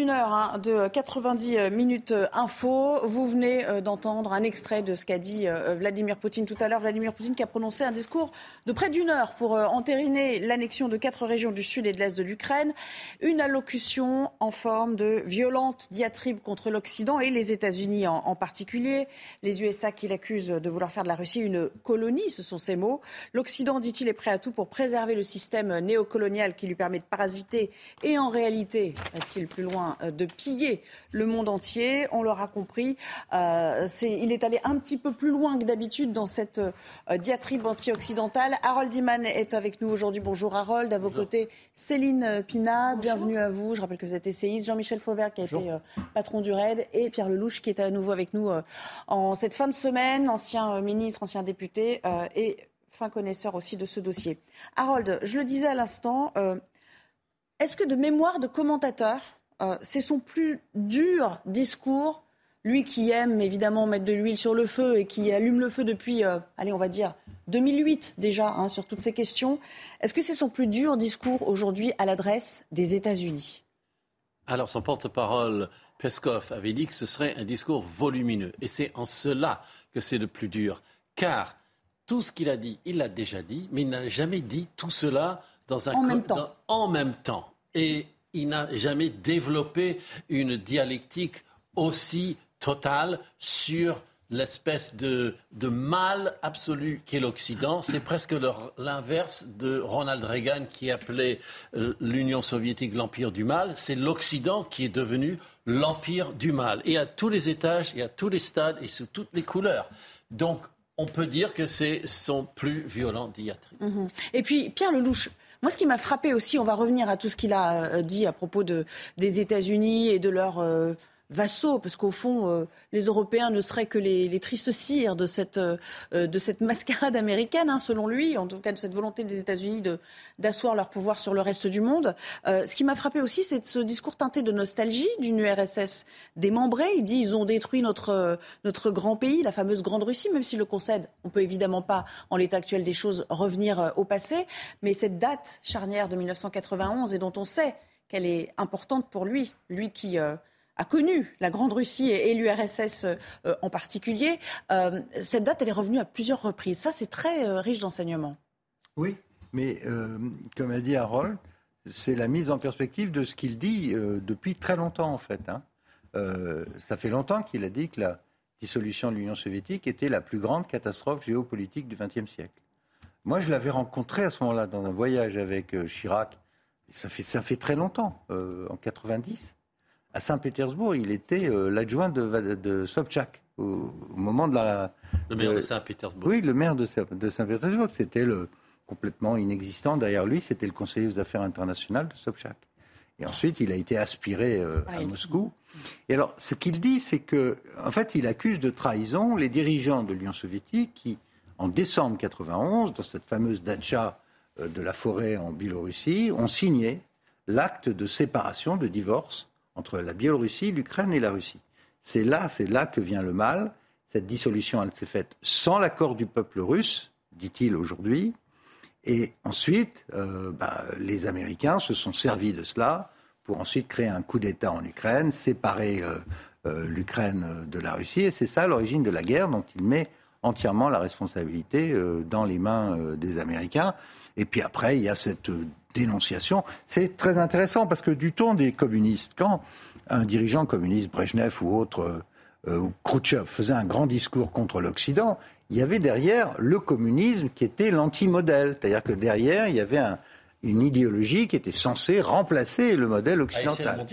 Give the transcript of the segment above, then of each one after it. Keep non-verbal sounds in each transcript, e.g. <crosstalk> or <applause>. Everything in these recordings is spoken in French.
d'une heure hein, de 90 minutes info. Vous venez euh, d'entendre un extrait de ce qu'a dit euh, Vladimir Poutine tout à l'heure. Vladimir Poutine qui a prononcé un discours de près d'une heure pour euh, entériner l'annexion de quatre régions du sud et de l'est de l'Ukraine. Une allocution en forme de violente diatribe contre l'Occident et les États-Unis en, en, particulier. Les USA qui l'accusent de vouloir faire de la Russie une colonie, ce sont ces mots. L'Occident, dit-il, est prêt à tout pour préserver le système néocolonial qui lui permet de parasiter et en réalité, va-t-il plus loin, euh, de piller le monde entier. On l'aura compris. Euh, il est allé un petit peu plus loin que d'habitude dans cette euh, diatribe anti-occidentale. Harold Iman est avec nous aujourd'hui. Bonjour Harold. À vos côtés, Céline Pina. Bienvenue à vous. Je rappelle que vous êtes essayiste. Jean-Michel Fauvert qui a été patron du RAID et Pierre Lelouch qui est à nouveau avec nous en cette fin de semaine, ancien ministre, ancien député et fin connaisseur aussi de ce dossier. Harold, je le disais à l'instant, est-ce que de mémoire de commentateur, euh, c'est son plus dur discours lui qui aime évidemment mettre de l'huile sur le feu et qui allume le feu depuis, euh, allez, on va dire 2008 déjà, hein, sur toutes ces questions. Est-ce que c'est son plus dur discours aujourd'hui à l'adresse des États-Unis? Alors, son porte-parole, Peskov, avait dit que ce serait un discours volumineux. Et c'est en cela que c'est le plus dur. Car tout ce qu'il a dit, il l'a déjà dit, mais il n'a jamais dit tout cela dans un en même temps. en même temps. Et il n'a jamais développé une dialectique aussi totale sur l'espèce de, mal absolu qu'est l'Occident. C'est presque l'inverse de Ronald Reagan qui appelait euh, l'Union soviétique l'empire du mal. C'est l'Occident qui est devenu l'empire du mal. Et à tous les étages, et à tous les stades, et sous toutes les couleurs. Donc, on peut dire que c'est son plus violent diatribe. Mm-hmm. Et puis, Pierre Lelouch, moi, ce qui m'a frappé aussi, on va revenir à tout ce qu'il a euh, dit à propos de, des États-Unis et de leur euh, vassaux, parce qu'au fond, euh, les Européens ne seraient que les, tristes cires de cette, euh, de cette mascarade américaine, hein, selon lui, en tout cas de cette volonté des États-Unis d'asseoir leur pouvoir sur le reste du monde. Euh, ce qui m'a frappé aussi, c'est ce discours teinté de nostalgie d'une URSS démembrée. Il dit ils ont détruit notre, notre grand pays, la fameuse Grande Russie, même s'il le concède. On peut évidemment pas, en l'état actuel des choses, revenir au passé. Mais cette date charnière de 1991 et dont on sait qu'elle est importante pour lui, lui qui a connu la Grande Russie et, l'URSS euh, en particulier, euh, cette date, elle est revenue à plusieurs reprises. Ça, c'est très euh, riche d'enseignements. Oui, mais comme a dit Harold, c'est la mise en perspective de ce qu'il dit depuis très longtemps, en fait. Hein. ça fait longtemps qu'il a dit que la dissolution de l'Union soviétique était la plus grande catastrophe géopolitique du XXe siècle. Moi, je l'avais rencontré à ce moment-là dans un voyage avec Chirac. Ça fait, ça fait très longtemps, en 90 à Saint-Pétersbourg, il était euh, l'adjoint de, de Sobchak au, moment de la. Le maire de, Saint-Pétersbourg. Oui, le maire de, Saint-Pétersbourg. C'était le complètement inexistant. Derrière lui, c'était le conseiller aux affaires internationales de Sobchak. Et ensuite, il a été aspiré euh, à Moscou. Et alors, ce qu'il dit, c'est que, en fait, il accuse de trahison les dirigeants de l'Union soviétique qui, en décembre 91, dans cette fameuse datcha euh, de la forêt en Biélorussie, ont signé l'acte de séparation, de divorce entre la Biélorussie, l'Ukraine et la Russie. C'est là, c'est là que vient le mal. Cette dissolution, elle s'est faite sans l'accord du peuple russe, dit-il aujourd'hui. Et ensuite, euh, bah, les Américains se sont servis de cela pour ensuite créer un coup d'État en Ukraine, séparer euh, euh, l'Ukraine de la Russie. Et c'est ça l'origine de la guerre dont il met entièrement la responsabilité dans les mains des Américains. Et puis après, il y a cette dénonciation. C'est très intéressant parce que du ton des communistes, quand un dirigeant communiste, Brezhnev ou autre, euh, ou Khrouchtchev, faisait un grand discours contre l'Occident, il y avait derrière le communisme qui était l'anti-modèle. C'est-à-dire que derrière, il y avait une idéologie qui était censée remplacer le modèle occidental.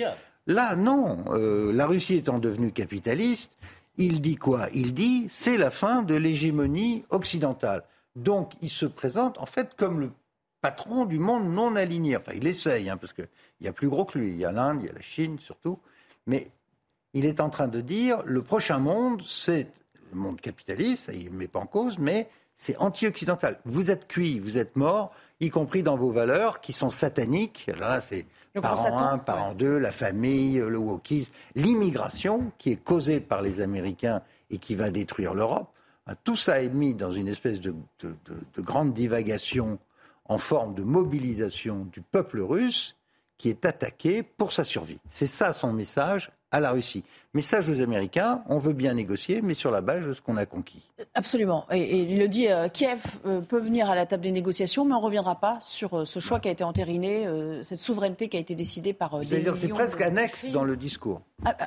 Là, non. Euh, la Russie étant devenue capitaliste, il dit quoi? Il dit c'est la fin de l'hégémonie occidentale. Donc, il se présente en fait comme le patron du monde non aligné. Enfin, il essaye, hein, parce qu'il y a plus gros que lui. Il y a l'Inde, il y a la Chine surtout. Mais il est en train de dire le prochain monde, c'est le monde capitaliste, ça il ne met pas en cause, mais c'est anti-occidental. Vous êtes cuit, vous êtes mort, y compris dans vos valeurs qui sont sataniques. Alors là, c'est parent 1, parent 2, la famille, le wokisme, l'immigration qui est causée par les Américains et qui va détruire l'Europe. Tout ça est mis dans une espèce de, de grande divagation en forme de mobilisation du peuple russe qui est attaqué pour sa survie. C'est ça son message à la Russie. Message aux Américains, on veut bien négocier, mais sur la base de ce qu'on a conquis. Absolument. Et, il le dit, euh, Kiev euh, peut venir à la table des négociations, mais on ne reviendra pas sur euh, ce choix qui a été entériné, cette souveraineté qui a été décidée par C'est-à-dire c'est presque annexe dans le discours.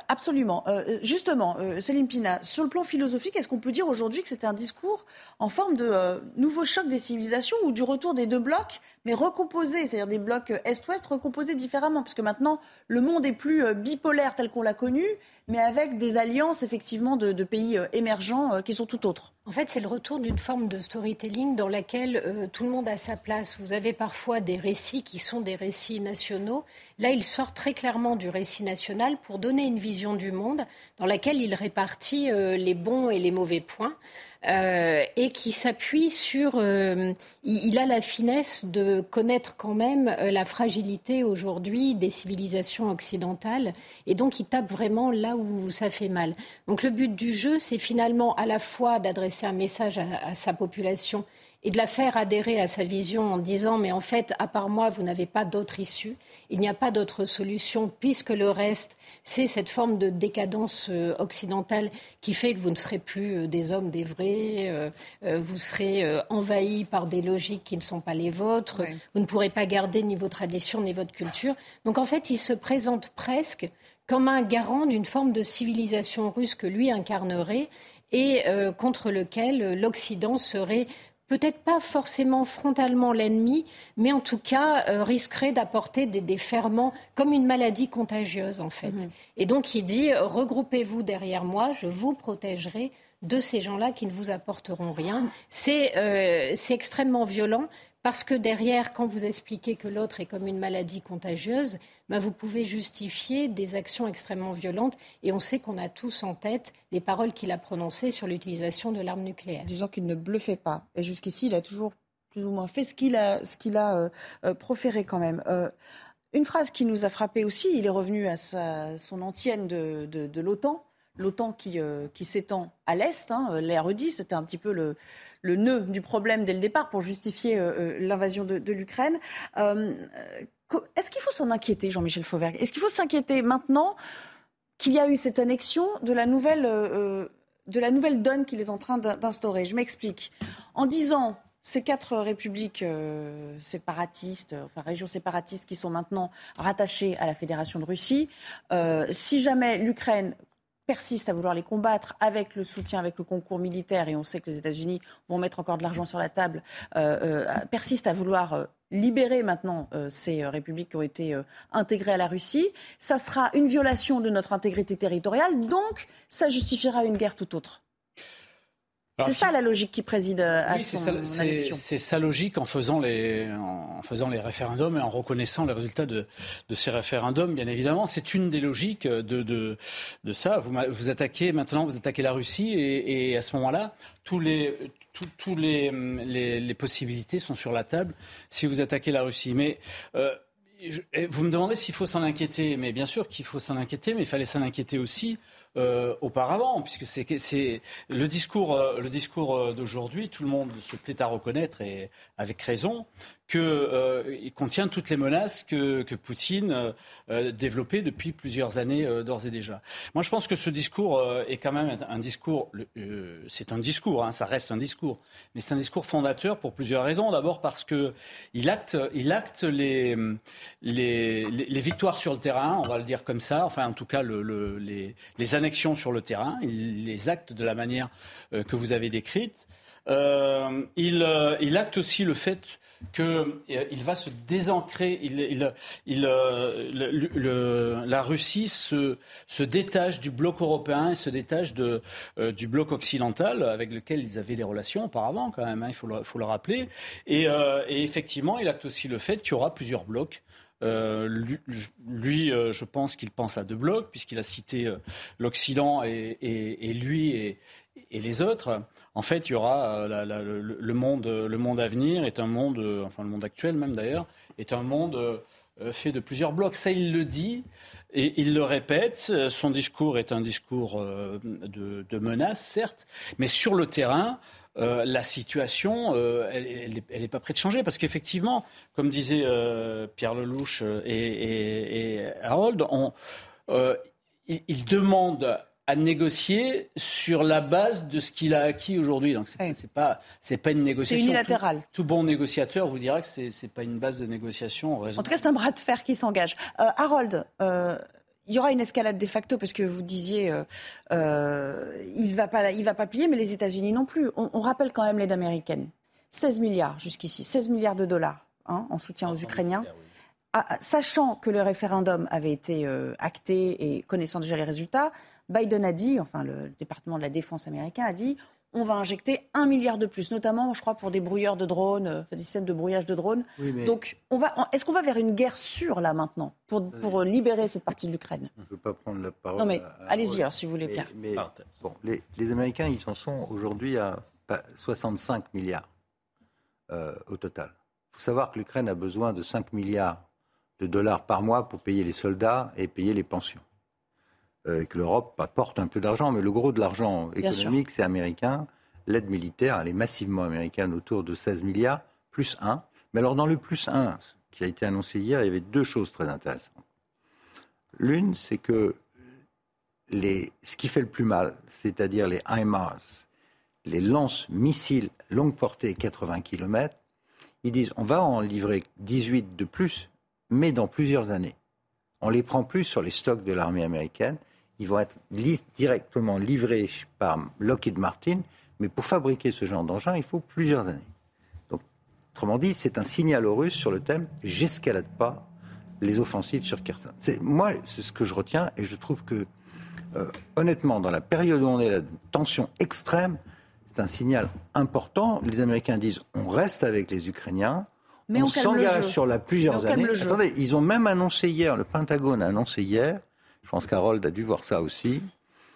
Absolument. justement, Céline Pina, sur le plan philosophique, est-ce qu'on peut dire aujourd'hui que c'est un discours en forme de nouveau choc des civilisations ou du retour des deux blocs, mais recomposés, c'est-à-dire des blocs Est-Ouest recomposés différemment, puisque maintenant le monde est plus bipolaire tel qu'on l'a connu, mais avec des alliances effectivement de, pays euh, émergents euh, qui sont tout autres. En fait, c'est le retour d'une forme de storytelling dans laquelle euh, tout le monde a sa place. Vous avez parfois des récits qui sont des récits nationaux. Là, il sort très clairement du récit national pour donner une vision du monde dans laquelle il répartit les bons et les mauvais points. Euh, et qui s'appuie sur. Euh, il, a la finesse de connaître quand même euh, la fragilité aujourd'hui des civilisations occidentales, et donc il tape vraiment là où ça fait mal. Donc le but du jeu, c'est finalement à la fois d'adresser un message à sa population et de la faire adhérer à sa vision en disant mais en fait, à part moi, vous n'avez pas d'autre issue, il n'y a pas d'autre solution puisque le reste, c'est cette forme de décadence euh, occidentale qui fait que vous ne serez plus euh, des hommes, des vrais, euh, vous serez envahis par des logiques qui ne sont pas les vôtres, vous ne pourrez pas garder ni vos traditions ni votre culture. Donc en fait, il se présente presque comme un garant d'une forme de civilisation russe que lui incarnerait et contre lequel l'Occident serait peut-être pas forcément frontalement l'ennemi, mais en tout cas euh, risquerait d'apporter des, ferments comme une maladie contagieuse en fait. Mhm. Et donc il dit regroupez-vous derrière moi, je vous protégerai de ces gens-là qui ne vous apporteront rien. C'est euh, extrêmement violent parce que derrière, quand vous expliquez que l'autre est comme une maladie contagieuse, ben, vous pouvez justifier des actions extrêmement violentes. Et on sait qu'on a tous en tête les paroles qu'il a prononcées sur l'utilisation de l'arme nucléaire. Disant qu'il ne bluffait pas. Et jusqu'ici, il a toujours plus ou moins fait ce qu'il a, euh, euh, proféré quand même. Euh, une phrase qui nous a frappé aussi, il est revenu à son antienne de, l'OTAN, l'OTAN qui, s'étend à l'Est, hein, l'air c'était un petit peu le, nœud du problème dès le départ pour justifier l'invasion de l'Ukraine. Est-ce qu'il faut s'en inquiéter, Jean-Michel Fauvergue? Est-ce qu'il faut s'inquiéter maintenant qu'il y a eu cette annexion de la nouvelle, euh, donne qu'il est en train d'instaurer? Je m'explique. En disant ces quatre républiques euh, séparatistes, enfin régions séparatistes qui sont maintenant rattachées à la Fédération de Russie, euh, si jamais l'Ukraine persiste à vouloir les combattre avec le soutien, avec le concours militaire, et on sait que les États-Unis vont mettre encore de l'argent sur la table, persiste à vouloir libérer maintenant euh, ces euh, républiques qui ont été euh, intégrées à la Russie. Ça sera une violation de notre intégrité territoriale, donc ça justifiera une guerre tout autre. C'est ça la logique qui préside à oui, son C'est sa logique en faisant, les, en faisant les référendums et en reconnaissant les résultats de, de ces référendums, bien évidemment. C'est une des logiques de, de, de ça. Vous, vous, attaquez maintenant, vous attaquez la Russie et, et à ce moment-là, tous les, toutes les, les, possibilités sont sur la table si vous attaquez la Russie. Mais euh, vous me demandez s'il faut s'en inquiéter. Mais bien sûr qu'il faut s'en inquiéter, mais il fallait s'en inquiéter aussi euh, auparavant, puisque c'est le discours, euh, le discours d'aujourd'hui, tout le monde se plaît à reconnaître et avec raison qu'il euh, contient toutes les menaces que, que Poutine euh, euh développait depuis plusieurs années euh, d'ores et déjà. Moi, je pense que ce discours euh, est quand même un discours, c'est un discours, hein, ça reste un discours, mais c'est un discours fondateur pour plusieurs raisons. D'abord parce qu'il acte, il acte les, les, les, victoires sur le terrain, on va le dire comme ça, enfin en tout cas le, le, les, les, annexions sur le terrain, il les acte de la manière que vous avez décrite. il, il acte aussi le fait qu'il euh, va se désancrer. Euh, la Russie se, détache du bloc européen et se détache euh, du bloc occidental avec lequel ils avaient des relations auparavant, quand même, hein, il faut le, rappeler. Et, effectivement, il acte aussi le fait qu'il y aura plusieurs blocs. lui, je pense qu'il pense à deux blocs, puisqu'il a cité l'Occident et, lui et, les autres en fait, il y aura euh, le, monde, le monde à venir est un monde, euh, enfin le monde actuel même d'ailleurs, est un monde euh, fait de plusieurs blocs. Ça, il le dit. Et il le répète, son discours est un discours de, de menace, certes, mais sur le terrain, euh, la situation, euh, elle n'est pas prête de changer. Parce qu'effectivement, comme disaient euh, Pierre Lelouch et, Harold, on, il, demande à négocier sur la base de ce qu'il a acquis aujourd'hui. Donc c'est n'est pas c'est pas une négociation. C'est unilatéral. Tout, bon négociateur vous dira que c'est n'est pas une base de négociation. En, en tout cas, c'est un bras de fer qui s'engage. Harold, il y aura une escalade de facto parce que vous disiez euh, euh, il va pas il va pas plier, mais les États-Unis non plus. On, rappelle quand même l'aide américaine, 16 milliards jusqu'ici, 16 milliards de dollars hein, en soutien aux Ukrainiens. Ah, ah, sachant que le référendum avait été euh, acté et connaissant déjà les résultats, Biden a dit, enfin le département de la défense américain a dit, on va injecter un milliard de plus, notamment, je crois, pour des brouilleurs de drones, euh, des systèmes de brouillage de drones. Donc, on va, est-ce qu'on va vers une guerre sûre, là, maintenant, pour, pour libérer cette partie de l'Ukraine? Je ne veux pas prendre la parole. Non, mais allez-y, alors, si vous voulez bien. bon, les, les, Américains, ils en sont aujourd'hui à 65 milliards euh, au total. Il faut savoir que l'Ukraine a besoin de 5 milliards de dollars par mois pour payer les soldats et payer les pensions. Euh, et que l'Europe apporte un peu d'argent, mais le gros de l'argent économique, c'est américain. L'aide militaire, elle est massivement américaine, autour de 16 milliards, plus 1. Mais alors, dans le plus 1, qui a été annoncé hier, il y avait deux choses très intéressantes. L'une, c'est que les, ce qui fait le plus mal, c'est-à-dire les HIMARS, les lance-missiles longue portée 80 km, ils disent on va en livrer 18 de plus, mais dans plusieurs années. On les prend plus sur les stocks de l'armée américaine ils vont être directement livrés par Lockheed Martin, mais pour fabriquer ce genre d'engin, il faut plusieurs années. Donc, autrement dit, c'est un signal aux Russes sur le thème j'escalade pas les offensives sur Kherson. Moi, c'est ce que je retiens, et je trouve que, euh, honnêtement, dans la période où on est là, de tension extrême, c'est un signal important. Les Américains disent on reste avec les Ukrainiens, mais on, s'engage sur la plusieurs années. Attendez, ils ont même annoncé hier, le Pentagone a annoncé hier, je pense qu'Harold a dû voir ça aussi,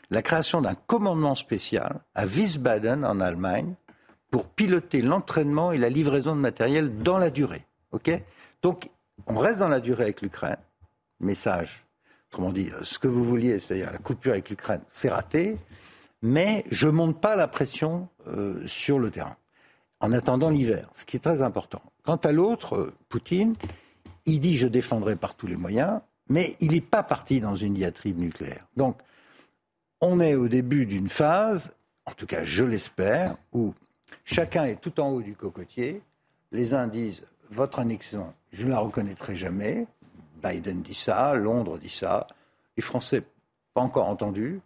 la création d'un commandement spécial à Wiesbaden en Allemagne pour piloter l'entraînement et la livraison de matériel dans la durée. Donc, on reste dans la durée avec l'Ukraine. Message. Autrement dit, ce que vous vouliez, c'est-à-dire la coupure avec l'Ukraine, c'est raté. Mais je ne monte pas la pression euh, sur le terrain. En attendant l'hiver, ce qui est très important. Quant à l'autre, euh, Poutine, il dit je défendrai par tous les moyens mais il n'est pas parti dans une diatribe nucléaire. Donc, on est au début d'une phase, en tout cas je l'espère, où chacun est tout en haut du cocotier. Les uns disent votre annexion, je ne la reconnaîtrai jamais. Biden dit ça, Londres dit ça. Les Français, pas encore entendus,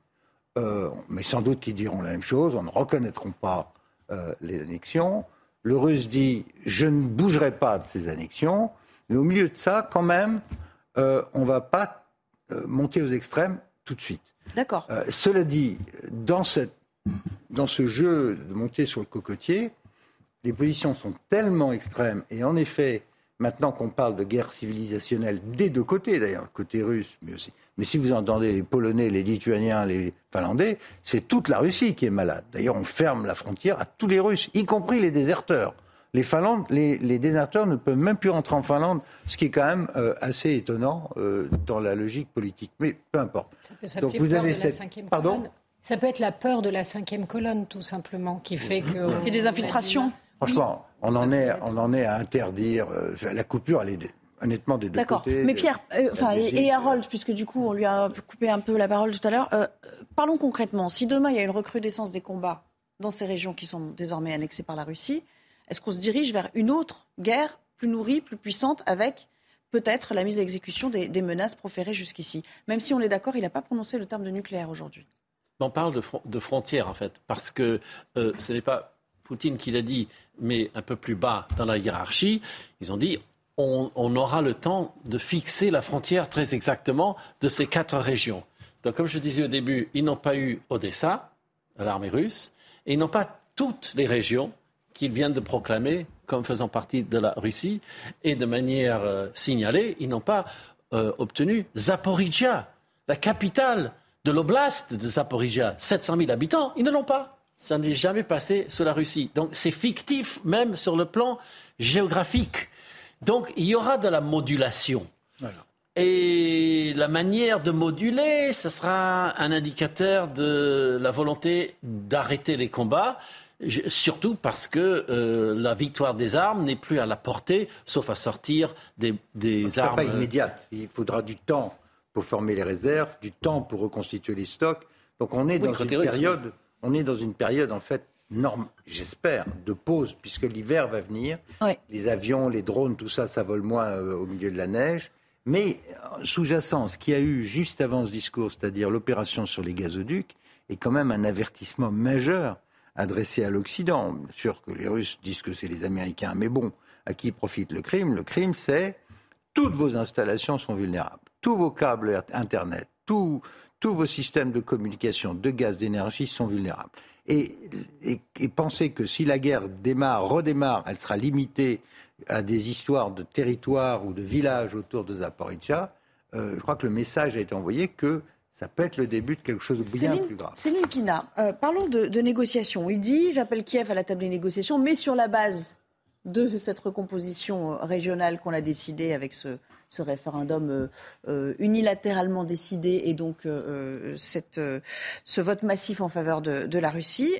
euh, mais sans doute qu'ils diront la même chose. On ne reconnaîtront pas euh, les annexions. Le Russe dit je ne bougerai pas de ces annexions. Mais au milieu de ça, quand même, euh, on ne va pas euh, monter aux extrêmes tout de suite. D'accord. Euh, cela dit, dans, dans ce jeu de monter sur le cocotier, les positions sont tellement extrêmes, et en effet, maintenant qu'on parle de guerre civilisationnelle des deux côtés, d'ailleurs, côté russe, mais aussi. Mais si vous entendez les Polonais, les Lituaniens, les Finlandais, c'est toute la Russie qui est malade. D'ailleurs, on ferme la frontière à tous les Russes, y compris les déserteurs les, Finlandes, les, déserteurs ne peuvent même plus rentrer en Finlande, ce qui est quand même euh, assez étonnant euh, dans la logique politique. Mais peu importe. Ça peut Donc vous avez cette... Pardon Ça peut être la peur de la cinquième colonne, tout simplement, qui fait que. A des infiltrations. Franchement, on en, est, on en est à interdire. Euh, la coupure, elle est honnêtement des deux côtés. D'accord. Mais Pierre, et, Harold, puisque du coup on lui a coupé un peu la parole tout à l'heure, parlons concrètement. Si demain il y a une recrudescence des combats dans ces régions qui sont désormais annexées par la Russie, est-ce qu'on se dirige vers une autre guerre plus nourrie, plus puissante, avec peut-être la mise à exécution des, menaces proférées jusqu'ici? Même si on est d'accord, il n'a pas prononcé le terme de nucléaire aujourd'hui. On parle de, frontières, en fait, parce que euh, ce n'est pas Poutine qui l'a dit, mais un peu plus bas dans la hiérarchie. Ils ont dit on, on, aura le temps de fixer la frontière très exactement de ces quatre régions. Donc, comme je disais au début, ils n'ont pas eu Odessa, l'armée russe, et ils n'ont pas toutes les régions qu'ils viennent de proclamer comme faisant partie de la Russie. Et de manière euh, signalée, ils n'ont pas euh, obtenu Zaporizhia, la capitale de l'oblast de Zaporizhia, 700 000 habitants. Ils ne l'ont pas. Ça n'est jamais passé sous la Russie. Donc c'est fictif même sur le plan géographique. Donc il y aura de la modulation. Et la manière de moduler, ce sera un indicateur de la volonté d'arrêter les combats. Surtout parce que euh, la victoire des armes n'est plus à la portée, sauf à sortir des, des armes. pas immédiate. Il faudra du temps pour former les réserves, du temps pour reconstituer les stocks. Donc on est dans une période, on est dans une période en fait norme, j'espère, de pause puisque l'hiver va venir. Les avions, les drones, tout ça, ça vole moins euh, au milieu de la neige. Mais euh, sous-jacent, ce qu'il y a eu juste avant ce discours, c'est-à-dire l'opération sur les gazoducs, est quand même un avertissement majeur adressé à l'Occident. Bien sûr que les Russes disent que c'est les Américains, mais bon, à qui profite le crime? Le crime, c'est toutes vos installations sont vulnérables, tous vos câbles Internet, tous vos systèmes de communication, de gaz, d'énergie sont vulnérables. Et, et, penser que si la guerre démarre, redémarre, elle sera limitée à des histoires de territoires ou de villages autour de Zaporizhia, euh, je crois que le message a été envoyé que ça peut être le début de quelque chose de bien plus grave. Céline Pina, euh, parlons de, de négociations. Il dit j'appelle Kiev à la table des négociations, mais sur la base de cette recomposition euh, régionale qu'on a décidée avec ce, référendum euh, unilatéralement décidé et donc cette, ce vote massif en faveur de, de la Russie.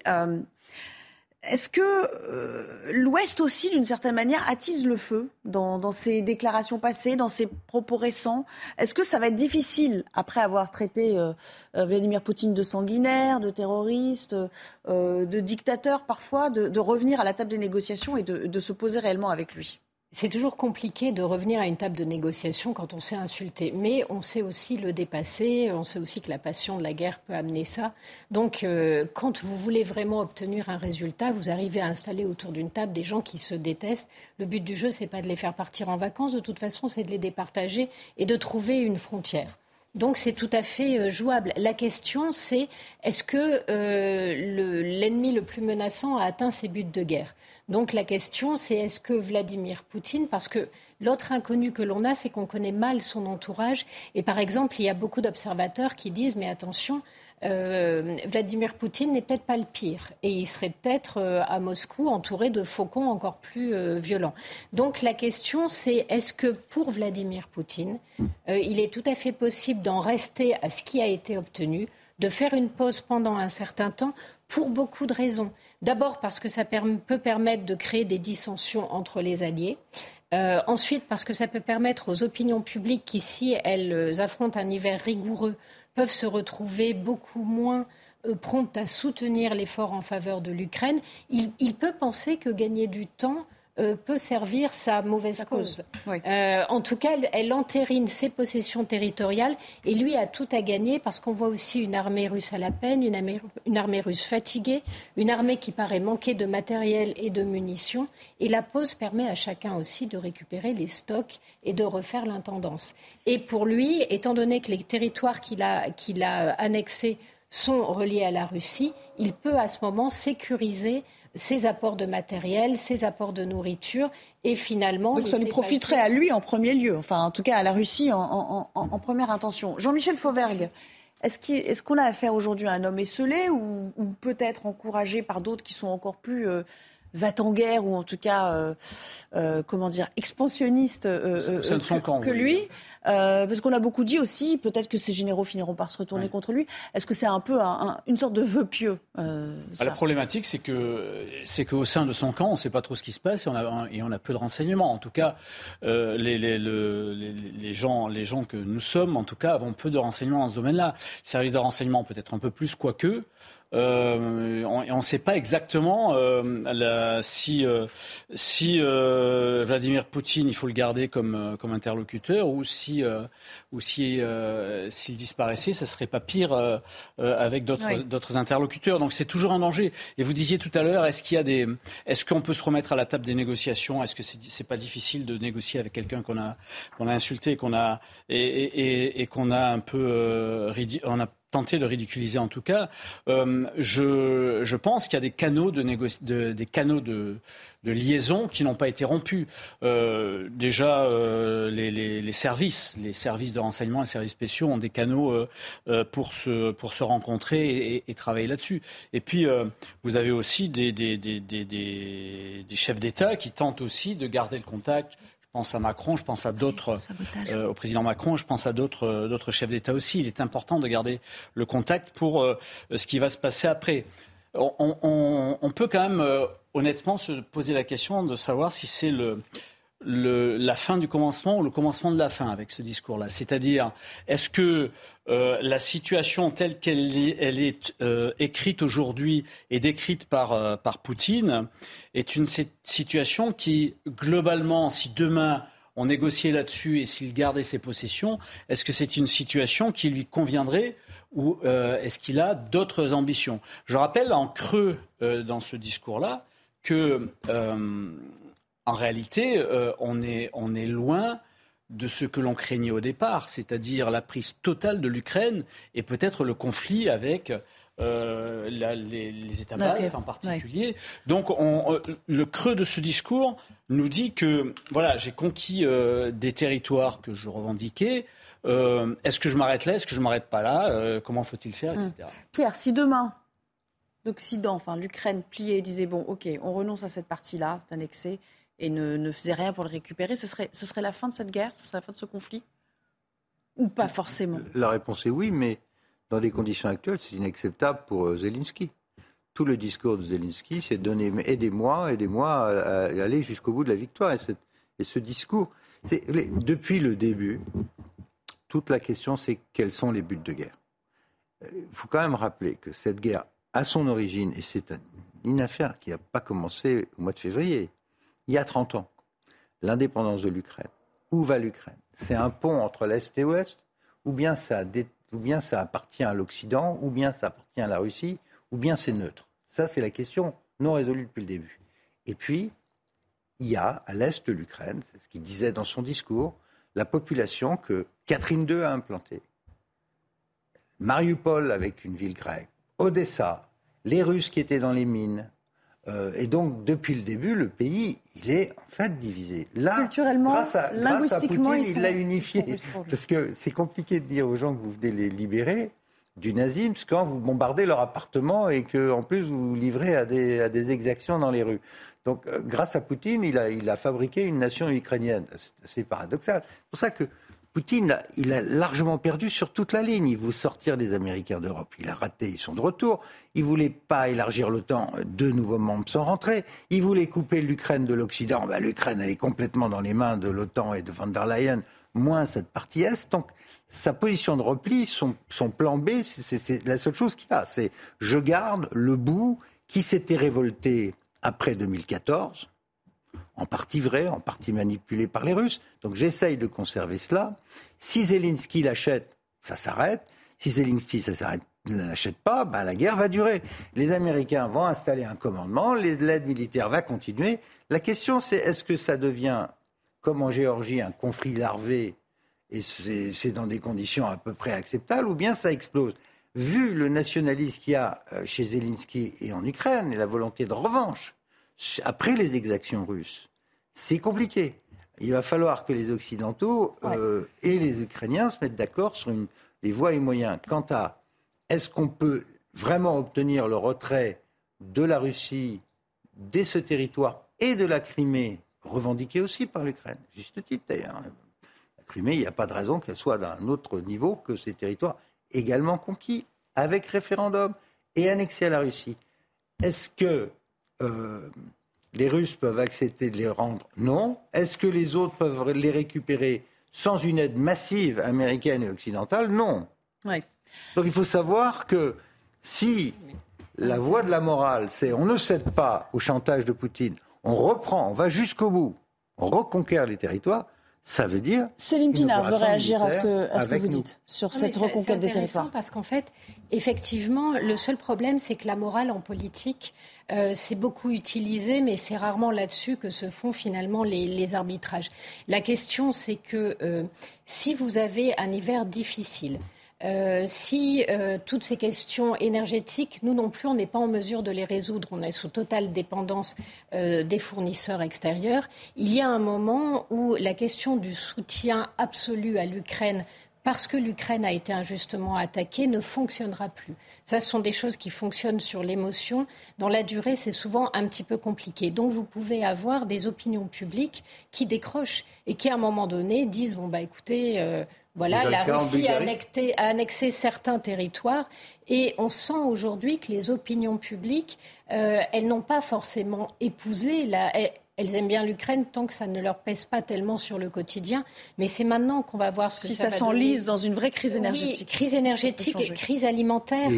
Est-ce que euh, l'Ouest aussi, d'une certaine manière, attise le feu dans, ses déclarations passées, dans ses propos récents? Est-ce que ça va être difficile, après avoir traité euh, euh, Vladimir Poutine de sanguinaire, de terroriste, de dictateur parfois, de, revenir à la table des négociations et de se poser réellement avec lui? C'est toujours compliqué de revenir à une table de négociation quand on s'est insulté, mais on sait aussi le dépasser, on sait aussi que la passion de la guerre peut amener ça. Donc euh, quand vous voulez vraiment obtenir un résultat, vous arrivez à installer autour d'une table des gens qui se détestent. Le but du jeu, c'est pas de les faire partir en vacances, de toute façon, c'est de les départager et de trouver une frontière. Donc c'est tout à fait euh, jouable. La question, c'est est-ce que euh, l'ennemi le plus menaçant a atteint ses buts de guerre? Donc la question, c'est est-ce que Vladimir Poutine, parce que l'autre inconnu que l'on a, c'est qu'on connaît mal son entourage. Et par exemple, il y a beaucoup d'observateurs qui disent, mais attention, euh, Vladimir Poutine n'est peut-être pas le pire. Et il serait peut-être euh, à Moscou entouré de faucons encore plus euh, violents. Donc la question, c'est est-ce que pour Vladimir Poutine, il est tout à fait possible d'en rester à ce qui a été obtenu, de faire une pause pendant un certain temps pour beaucoup de raisons. D'abord parce que ça peut permettre de créer des dissensions entre les alliés. Ensuite, parce que ça peut permettre aux opinions publiques qui, si elles affrontent un hiver rigoureux, peuvent se retrouver beaucoup moins euh, promptes à soutenir l'effort en faveur de l'Ukraine. il, peut penser que gagner du temps euh, peut servir sa mauvaise cause. Euh, en tout cas, elle, entérine ses possessions territoriales et lui a tout à gagner parce qu'on voit aussi une armée russe à la peine, une armée, russe fatiguée, une armée qui paraît manquer de matériel et de munitions. Et la pause permet à chacun aussi de récupérer les stocks et de refaire l'intendance. Et pour lui, étant donné que les territoires qu'il a, qu'il a annexés sont reliés à la Russie, il peut à ce moment sécuriser ses apports de matériel, ses apports de nourriture, et finalement... Donc ça lui profiterait à lui en premier lieu, enfin en tout cas à la Russie en, première intention. Jean-Michel Fauvergue, est-ce qu'on a affaire aujourd'hui à un homme esselé ou, peut-être encouragé par d'autres qui sont encore plus... Euh, va en guerre ou en tout cas, euh, euh, comment dire, expansionniste que, lui. Euh, parce qu'on a beaucoup dit aussi, peut-être que ces généraux finiront par se retourner contre lui. Est-ce que c'est un peu une sorte de vœu pieux euh, bah, La problématique, c'est que c'est qu'au sein de son camp, on ne sait pas trop ce qui se passe et on a, et on a peu de renseignements. En tout cas, euh, les, les, les, gens, les gens que nous sommes, en tout cas, avons peu de renseignements dans ce domaine-là. Les services de renseignement peut-être un peu plus, quoique. Euh, on ne sait pas exactement euh, si, euh, si Vladimir Poutine, il faut le garder comme, comme interlocuteur, ou si, ou si s'il disparaissait, ça serait pas pire avec d'autres interlocuteurs. Donc c'est toujours un danger. Et vous disiez tout à l'heure, est-ce qu'il y a des, est-ce qu'on peut se remettre à la table des négociations? Est-ce que c'est c'est pas difficile de négocier avec quelqu'un qu'on a qu'on a insulté, qu'on a et, et, et qu'on a un peu on a tenter de ridiculiser en tout cas. Euh, je, pense qu'il y a des canaux de, liaison qui n'ont pas été rompus. Euh, déjà, euh, les, services, les services de renseignement, les services spéciaux ont des canaux pour se rencontrer et, travailler là-dessus. Et puis, vous avez aussi des, des chefs d'État qui tentent aussi de garder le contact pense à Macron, je pense à d'autres, euh, au président Macron, je pense à d'autres, d'autres chefs d'État aussi. Il est important de garder le contact pour ce qui va se passer après. On, peut quand même honnêtement se poser la question de savoir si c'est le, la fin du commencement ou le commencement de la fin avec ce discours-là. C'est-à-dire, est-ce que euh, la situation telle qu'elle est, elle est euh, écrite aujourd'hui et décrite par, euh, par Poutine est une situation qui, globalement, si demain on négociait là-dessus et s'il gardait ses possessions, est-ce que c'est une situation qui lui conviendrait ou est-ce qu'il a d'autres ambitions? Je rappelle en creux dans ce discours-là que en réalité, euh, on, est, on est loin de ce que l'on craignait au départ, c'est-à-dire la prise totale de l'Ukraine et peut-être le conflit avec euh, les, États baltes en particulier. Donc euh, le creux de ce discours nous dit que voilà, j'ai conquis des territoires que je revendiquais. Est-ce que je m'arrête là? Est-ce que je m'arrête pas là? Comment faut-il faire etc. Hum. Pierre, si demain l'Occident, enfin l'Ukraine pliait et disait bon, ok, on renonce à cette partie-là, c'est annexé, et ne, faisait rien pour le récupérer, ce serait, ce serait la fin de cette guerre, ce serait la fin de ce conflit? Ou pas forcément? La réponse est oui, mais dans les conditions actuelles, c'est inacceptable pour euh, Zelensky. Tout le discours de Zelensky, c'est donner aidez-moi, aidez-moi à, aller jusqu'au bout de la victoire. Et, ce discours, depuis le début, toute la question, c'est quels sont les buts de guerre? Il faut quand même rappeler que cette guerre, à son origine, et c'est une affaire qui n'a pas commencé au mois de février, il y a 30 ans, l'indépendance de l'Ukraine. Où va l'Ukraine? C'est un pont entre l'Est et l'Ouest ou bien, ça appartient à l'Occident, ou bien ça appartient à la Russie, ou bien c'est neutre? Ça, c'est la question non résolue depuis le début. Et puis, il y a à l'est de l'Ukraine, c'est ce qu'il disait dans son discours, la population que Catherine II a implantée. Mariupol avec une ville grecque, Odessa, les Russes qui étaient dans les mines, euh, et donc, depuis le début, le pays, il est en fait divisé. Là, Culturellement, grâce à, linguistiquement, il l'a unifié. Parce que c'est compliqué de dire aux gens que vous venez les libérer du nazisme quand vous bombardez leur appartement et que en plus vous vous livrez à des, à des exactions dans les rues. Donc, euh, grâce à Poutine, il a, il a fabriqué une nation ukrainienne. C'est paradoxal. C'est pour ça que Poutine, il a largement perdu sur toute la ligne. Il veut sortir des Américains d'Europe. Il a raté, ils sont de retour. Il voulait pas élargir l'OTAN. Deux nouveaux membres sont rentrés. Il voulait couper l'Ukraine de l'Occident. Ben, L'Ukraine, elle est complètement dans les mains de l'OTAN et de von der Leyen, moins cette partie Est. Donc, sa position de repli, son, son plan B, c'est la seule chose qu'il a. C'est je garde le bout qui s'était révolté après 2014 en partie vrai, en partie manipulé par les Russes. Donc j'essaye de conserver cela. Si Zelensky l'achète, ça s'arrête. Si Zelensky ne l'achète pas, bah, la guerre va durer. Les Américains vont installer un commandement, l'aide militaire va continuer. La question, c'est est-ce que ça devient, comme en Géorgie, un conflit larvé et c'est dans des conditions à peu près acceptables, ou bien ça explose? Vu le nationalisme qu'il y a euh, chez Zelensky et en Ukraine, et la volonté de revanche, après les exactions russes, c'est compliqué. Il va falloir que les Occidentaux euh, et les Ukrainiens se mettent d'accord sur les voies et moyens. Quant à est-ce qu'on peut vraiment obtenir le retrait de la Russie, de ce territoire et de la Crimée, revendiqué aussi par l'Ukraine, juste titre d'ailleurs. La Crimée, il n'y a pas de raison qu'elle soit d'un autre niveau que ces territoires également conquis, avec référendum et annexés à la Russie. Est-ce que euh, les Russes peuvent accepter de les rendre Non. Est-ce que les autres peuvent les récupérer sans une aide massive américaine et occidentale? Non. Donc il faut savoir que si la voie de la morale, c'est on ne cède pas au chantage de Poutine, on reprend, on va jusqu'au bout, on reconquiert les territoires, ça veut dire. Céline Pinard veut réagir à ce que, vous dites sur cette reconquête des territoires. Parce qu'en fait, effectivement, le seul problème, c'est que la morale en politique, euh, c'est beaucoup utilisé, mais c'est rarement là-dessus que se font finalement les, arbitrages. La question, c'est que euh, si vous avez un hiver difficile, euh, si euh, toutes ces questions énergétiques, nous non plus, on n'est pas en mesure de les résoudre, on est sous totale dépendance euh, des fournisseurs extérieurs, il y a un moment où la question du soutien absolu à l'Ukraine parce que l'Ukraine a été injustement attaquée, ne fonctionnera plus. Ça, ce sont des choses qui fonctionnent sur l'émotion. Dans la durée, c'est souvent un petit peu compliqué. Donc, vous pouvez avoir des opinions publiques qui décrochent et qui, à un moment donné, disent bon bah écoutez. Voilà, la Russie a annexé, certains territoires et on sent aujourd'hui que les opinions publiques, euh, elles n'ont pas forcément épousé la, elles aiment bien l'Ukraine tant que ça ne leur pèse pas tellement sur le quotidien. Mais c'est maintenant qu'on va voir ce que si ça, ça s'enlise dans une vraie crise énergétique. crise énergétique, crise alimentaire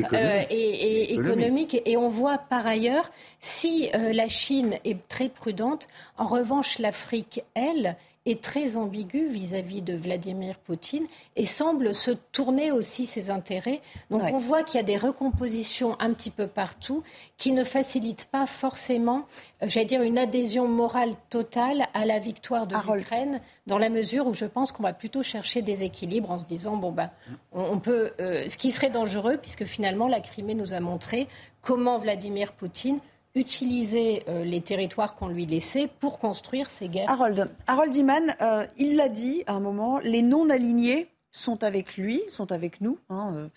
et économique. Euh, et, on voit par ailleurs, si euh, la Chine est très prudente, en revanche, l'Afrique, elle, est très ambigu vis-à-vis de Vladimir Poutine et semble se tourner aussi ses intérêts. Donc on voit qu'il y a des recompositions un petit peu partout qui ne facilitent pas forcément, euh, j'allais dire, une adhésion morale totale à la victoire de l'Ukraine, dans la mesure où je pense qu'on va plutôt chercher des équilibres en se disant, bon, ben, on, peut, euh, ce qui serait dangereux, puisque finalement la Crimée nous a montré comment Vladimir Poutine utiliser euh, les territoires qu'on lui laissait pour construire ses guerres. Harold, Harold Iman, euh, il l'a dit à un moment, les non-alignés sont avec lui, sont avec nous. Hein, euh.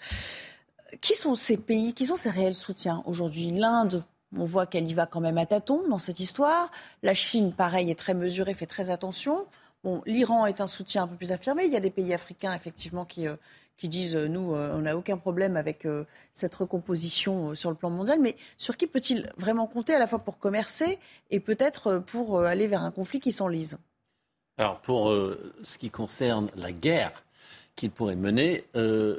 Qui sont ces pays, qui sont ces réels soutiens aujourd'hui? L'Inde, on voit qu'elle y va quand même à tâtons dans cette histoire. La Chine, pareil, est très mesurée, fait très attention. L'Iran est un soutien un peu plus affirmé. Il y a des pays africains, effectivement, qui, qui disent euh, nous, euh, on n'a aucun problème avec euh, cette recomposition sur le plan mondial. Mais sur qui peut-il vraiment compter à la fois pour commercer et peut-être pour aller vers un conflit qui s'enlise? Alors, pour ce qui concerne la guerre qu'il pourrait mener,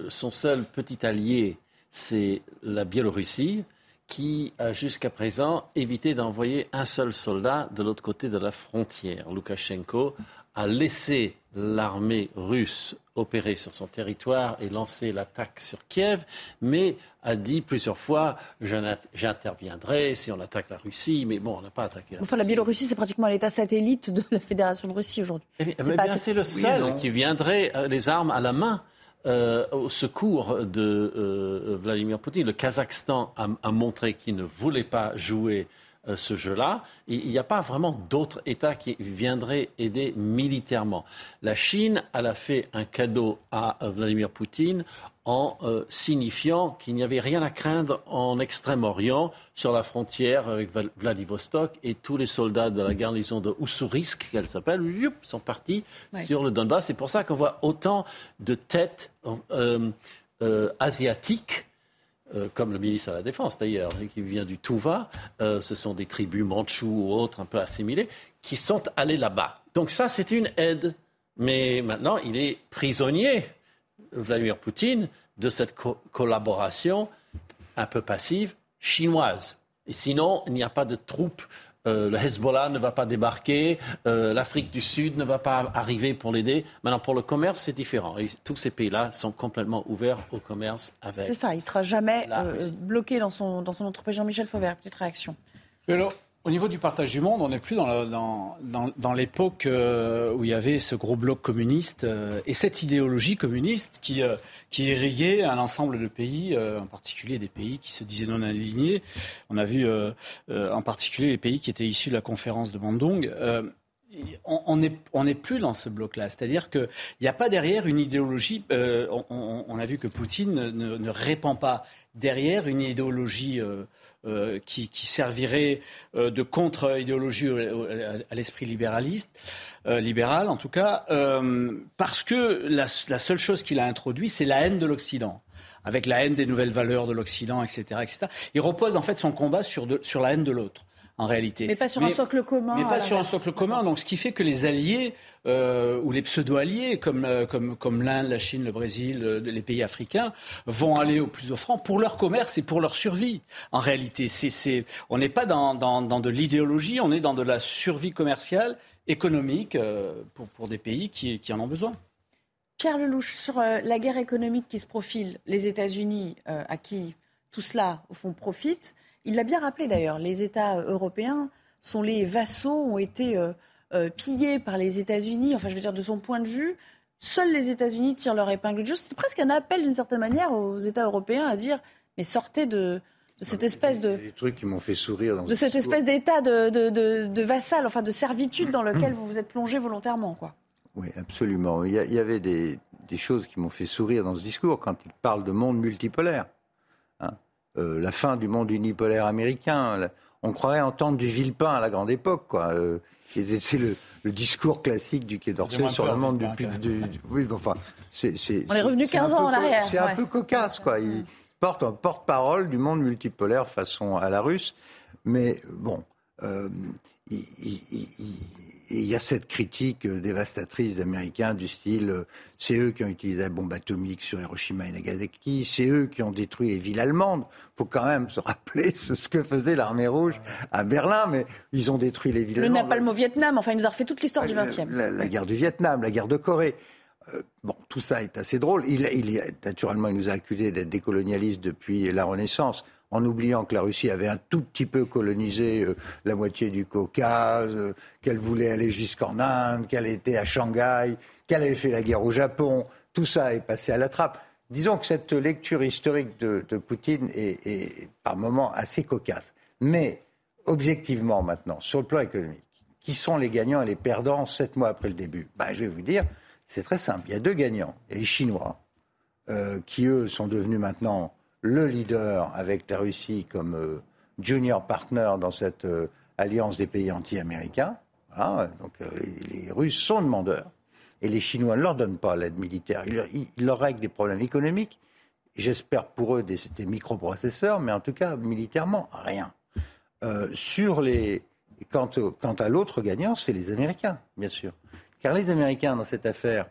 son seul petit allié, c'est la Biélorussie qui a jusqu'à présent évité d'envoyer un seul soldat de l'autre côté de la frontière. Loukachenko a laissé l'armée russe opérer sur son territoire et lancer l'attaque sur Kiev, mais a dit plusieurs fois j'interviendrai si on attaque la Russie, mais bon, on n'a pas attaqué la enfin, la Biélorussie, c'est pratiquement l'État satellite de la Fédération de Russie aujourd'hui. Eh c'est le seul qui viendrait euh, les armes à la main. Euh, au secours de euh, Vladimir Poutine. Le Kazakhstan a montré qu'il ne voulait pas jouer euh, ce jeu-là. Il n'y a pas vraiment d'autres États qui viendraient aider militairement. La Chine, elle a fait un cadeau à euh, Vladimir Poutine en euh, signifiant qu'il n'y avait rien à craindre en Extrême-Orient, sur la frontière avec Vladivostok, et tous les soldats de la garnison de Oussourisque, qu'elle s'appelle, sont partis sur le Donbass. C'est pour ça qu'on voit autant de têtes asiatiques euh, comme le ministre de la Défense d'ailleurs, qui vient du Touva, euh, ce sont des tribus mandchous ou autres un peu assimilées, qui sont allés là-bas. Donc ça, c'était une aide. Mais maintenant, il est prisonnier, Vladimir Poutine, de cette collaboration un peu passive chinoise. Et sinon, il n'y a pas de troupes euh, le Hezbollah ne va pas débarquer, euh, l'Afrique du Sud ne va pas arriver pour l'aider. Maintenant, pour le commerce, c'est différent. tous ces pays-là sont complètement ouverts au commerce avec. C'est ça, il ne sera jamais euh, bloqué dans son, dans son entreprise. Jean-Michel Fauvert, petite réaction. Alors, au niveau du partage du monde, on n'est plus dans, dans, dans, l'époque euh, où il y avait ce gros bloc communiste euh, et cette idéologie communiste qui, euh, qui irriguait un ensemble de pays, en particulier des pays qui se disaient non alignés. On a vu en particulier les pays qui étaient issus de la conférence de Bandung. on n'est on plus dans ce bloc-là. C'est-à-dire qu'il n'y a pas derrière une idéologie. On, a vu que Poutine ne, ne, répand pas derrière une idéologie euh, qui, servirait euh, de contre-idéologie à l'esprit libéraliste, euh, libéral en tout cas, parce que la, seule chose qu'il a introduit, c'est la haine de l'Occident avec la haine des nouvelles valeurs de l'Occident, etc., etc. Il repose en fait son combat sur la haine de l'autre en réalité. Mais pas sur un socle commun. Mais pas sur un socle commun. Donc, ce qui fait que les alliés euh, ou les pseudo-alliés, comme, euh, comme, comme l'Inde, la Chine, le Brésil, euh, les pays africains, vont aller au plus offrant pour leur commerce et pour leur survie. En réalité, on n'est pas dans, dans, dans de l'idéologie, on est dans de la survie commerciale, économique, pour, pour des pays qui, qui en ont besoin. Pierre Lelouch, sur la guerre économique qui se profile, les États-Unis, à qui tout cela, au fond, profite, il l'a bien rappelé d'ailleurs, les États euh, européens sont les vassaux, ont été euh, euh, pillés par les États-Unis. Enfin, je veux dire, de son point de vue, seuls les États-Unis tirent leur épingle du jeu. C'est presque un appel, d'une certaine manière, aux États européens à dire mais sortez de, cette espèce de. Des trucs qui m'ont fait sourire. Dans de cette espèce d'état de, de, de, vassal, enfin de servitude dans lequel vous vous êtes plongé volontairement, quoi. Oui, absolument. Il y, avait des, choses qui m'ont fait sourire dans ce discours quand il parle de monde multipolaire. Euh, la fin du monde unipolaire américain. On croirait entendre du Villepin à la grande époque, quoi. Euh, c'est le, discours classique du Quai d'Orsay sur le monde du, oui, enfin, c'est, On est revenu 15 ans en arrière. C'est un peu cocasse, quoi. Il porte un porte-parole du monde multipolaire façon à la russe. Mais bon, euh, il, il y a cette critique euh, dévastatrice des Américains du style euh, c'est eux qui ont utilisé la bombe atomique sur Hiroshima et Nagasaki, c'est eux qui ont détruit les villes allemandes. Il faut quand même se <laughs> rappeler ce, que faisait l'armée rouge à Berlin, mais ils ont détruit les villes Le allemandes. Le napalm au Vietnam, enfin, il nous a refait toute l'histoire du XXe. La, la, guerre du Vietnam, la guerre de Corée. Euh, bon, tout ça est assez drôle. Il, il, naturellement, il nous a accusés d'être décolonialistes depuis la Renaissance en oubliant que la Russie avait un tout petit peu colonisé euh, la moitié du Caucase, euh, qu'elle voulait aller jusqu'en Inde, qu'elle était à Shanghai, qu'elle avait fait la guerre au Japon. Tout ça est passé à la trappe. Disons que cette lecture historique de, Poutine est, par moments assez cocasse. Mais objectivement maintenant, sur le plan économique, qui sont les gagnants et les perdants sept mois après le début? Ben, Je vais vous dire, c'est très simple. Il y a deux gagnants. Les Chinois, euh, qui eux sont devenus maintenant le leader avec la Russie comme euh, junior partner dans cette euh, alliance des pays anti-américains. donc euh, les, Russes sont demandeurs et les Chinois ne leur donnent pas l'aide militaire. Ils, leur règlent des problèmes économiques. J'espère pour eux des, microprocesseurs, mais en tout cas militairement rien. sur les quant à l'autre gagnant, c'est les Américains, bien sûr, car les Américains dans cette affaire,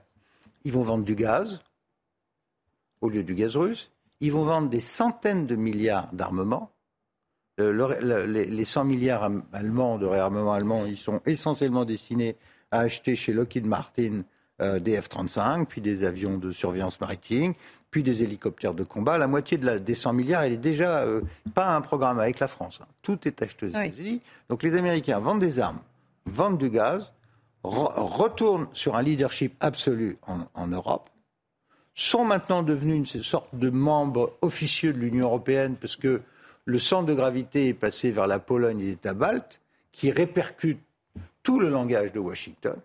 ils vont vendre du gaz au lieu du gaz russe ils vont vendre des centaines de milliards d'armements. les 100 milliards allemands de réarmement allemand, ils sont essentiellement destinés à acheter chez Lockheed Martin euh, des F-35, puis des avions de surveillance maritime, puis des hélicoptères de combat. La moitié de la, des 100 milliards, elle est déjà euh, pas un programme avec la France. Hein. Tout est acheté aux États-Unis. Donc les Américains vendent des armes, vendent du gaz, retournent sur un leadership absolu en Europe sont maintenant devenus une sorte de membres officieux de l'Union européenne parce que le centre de gravité est passé vers la Pologne et les États baltes, qui répercute tout le langage de Washington.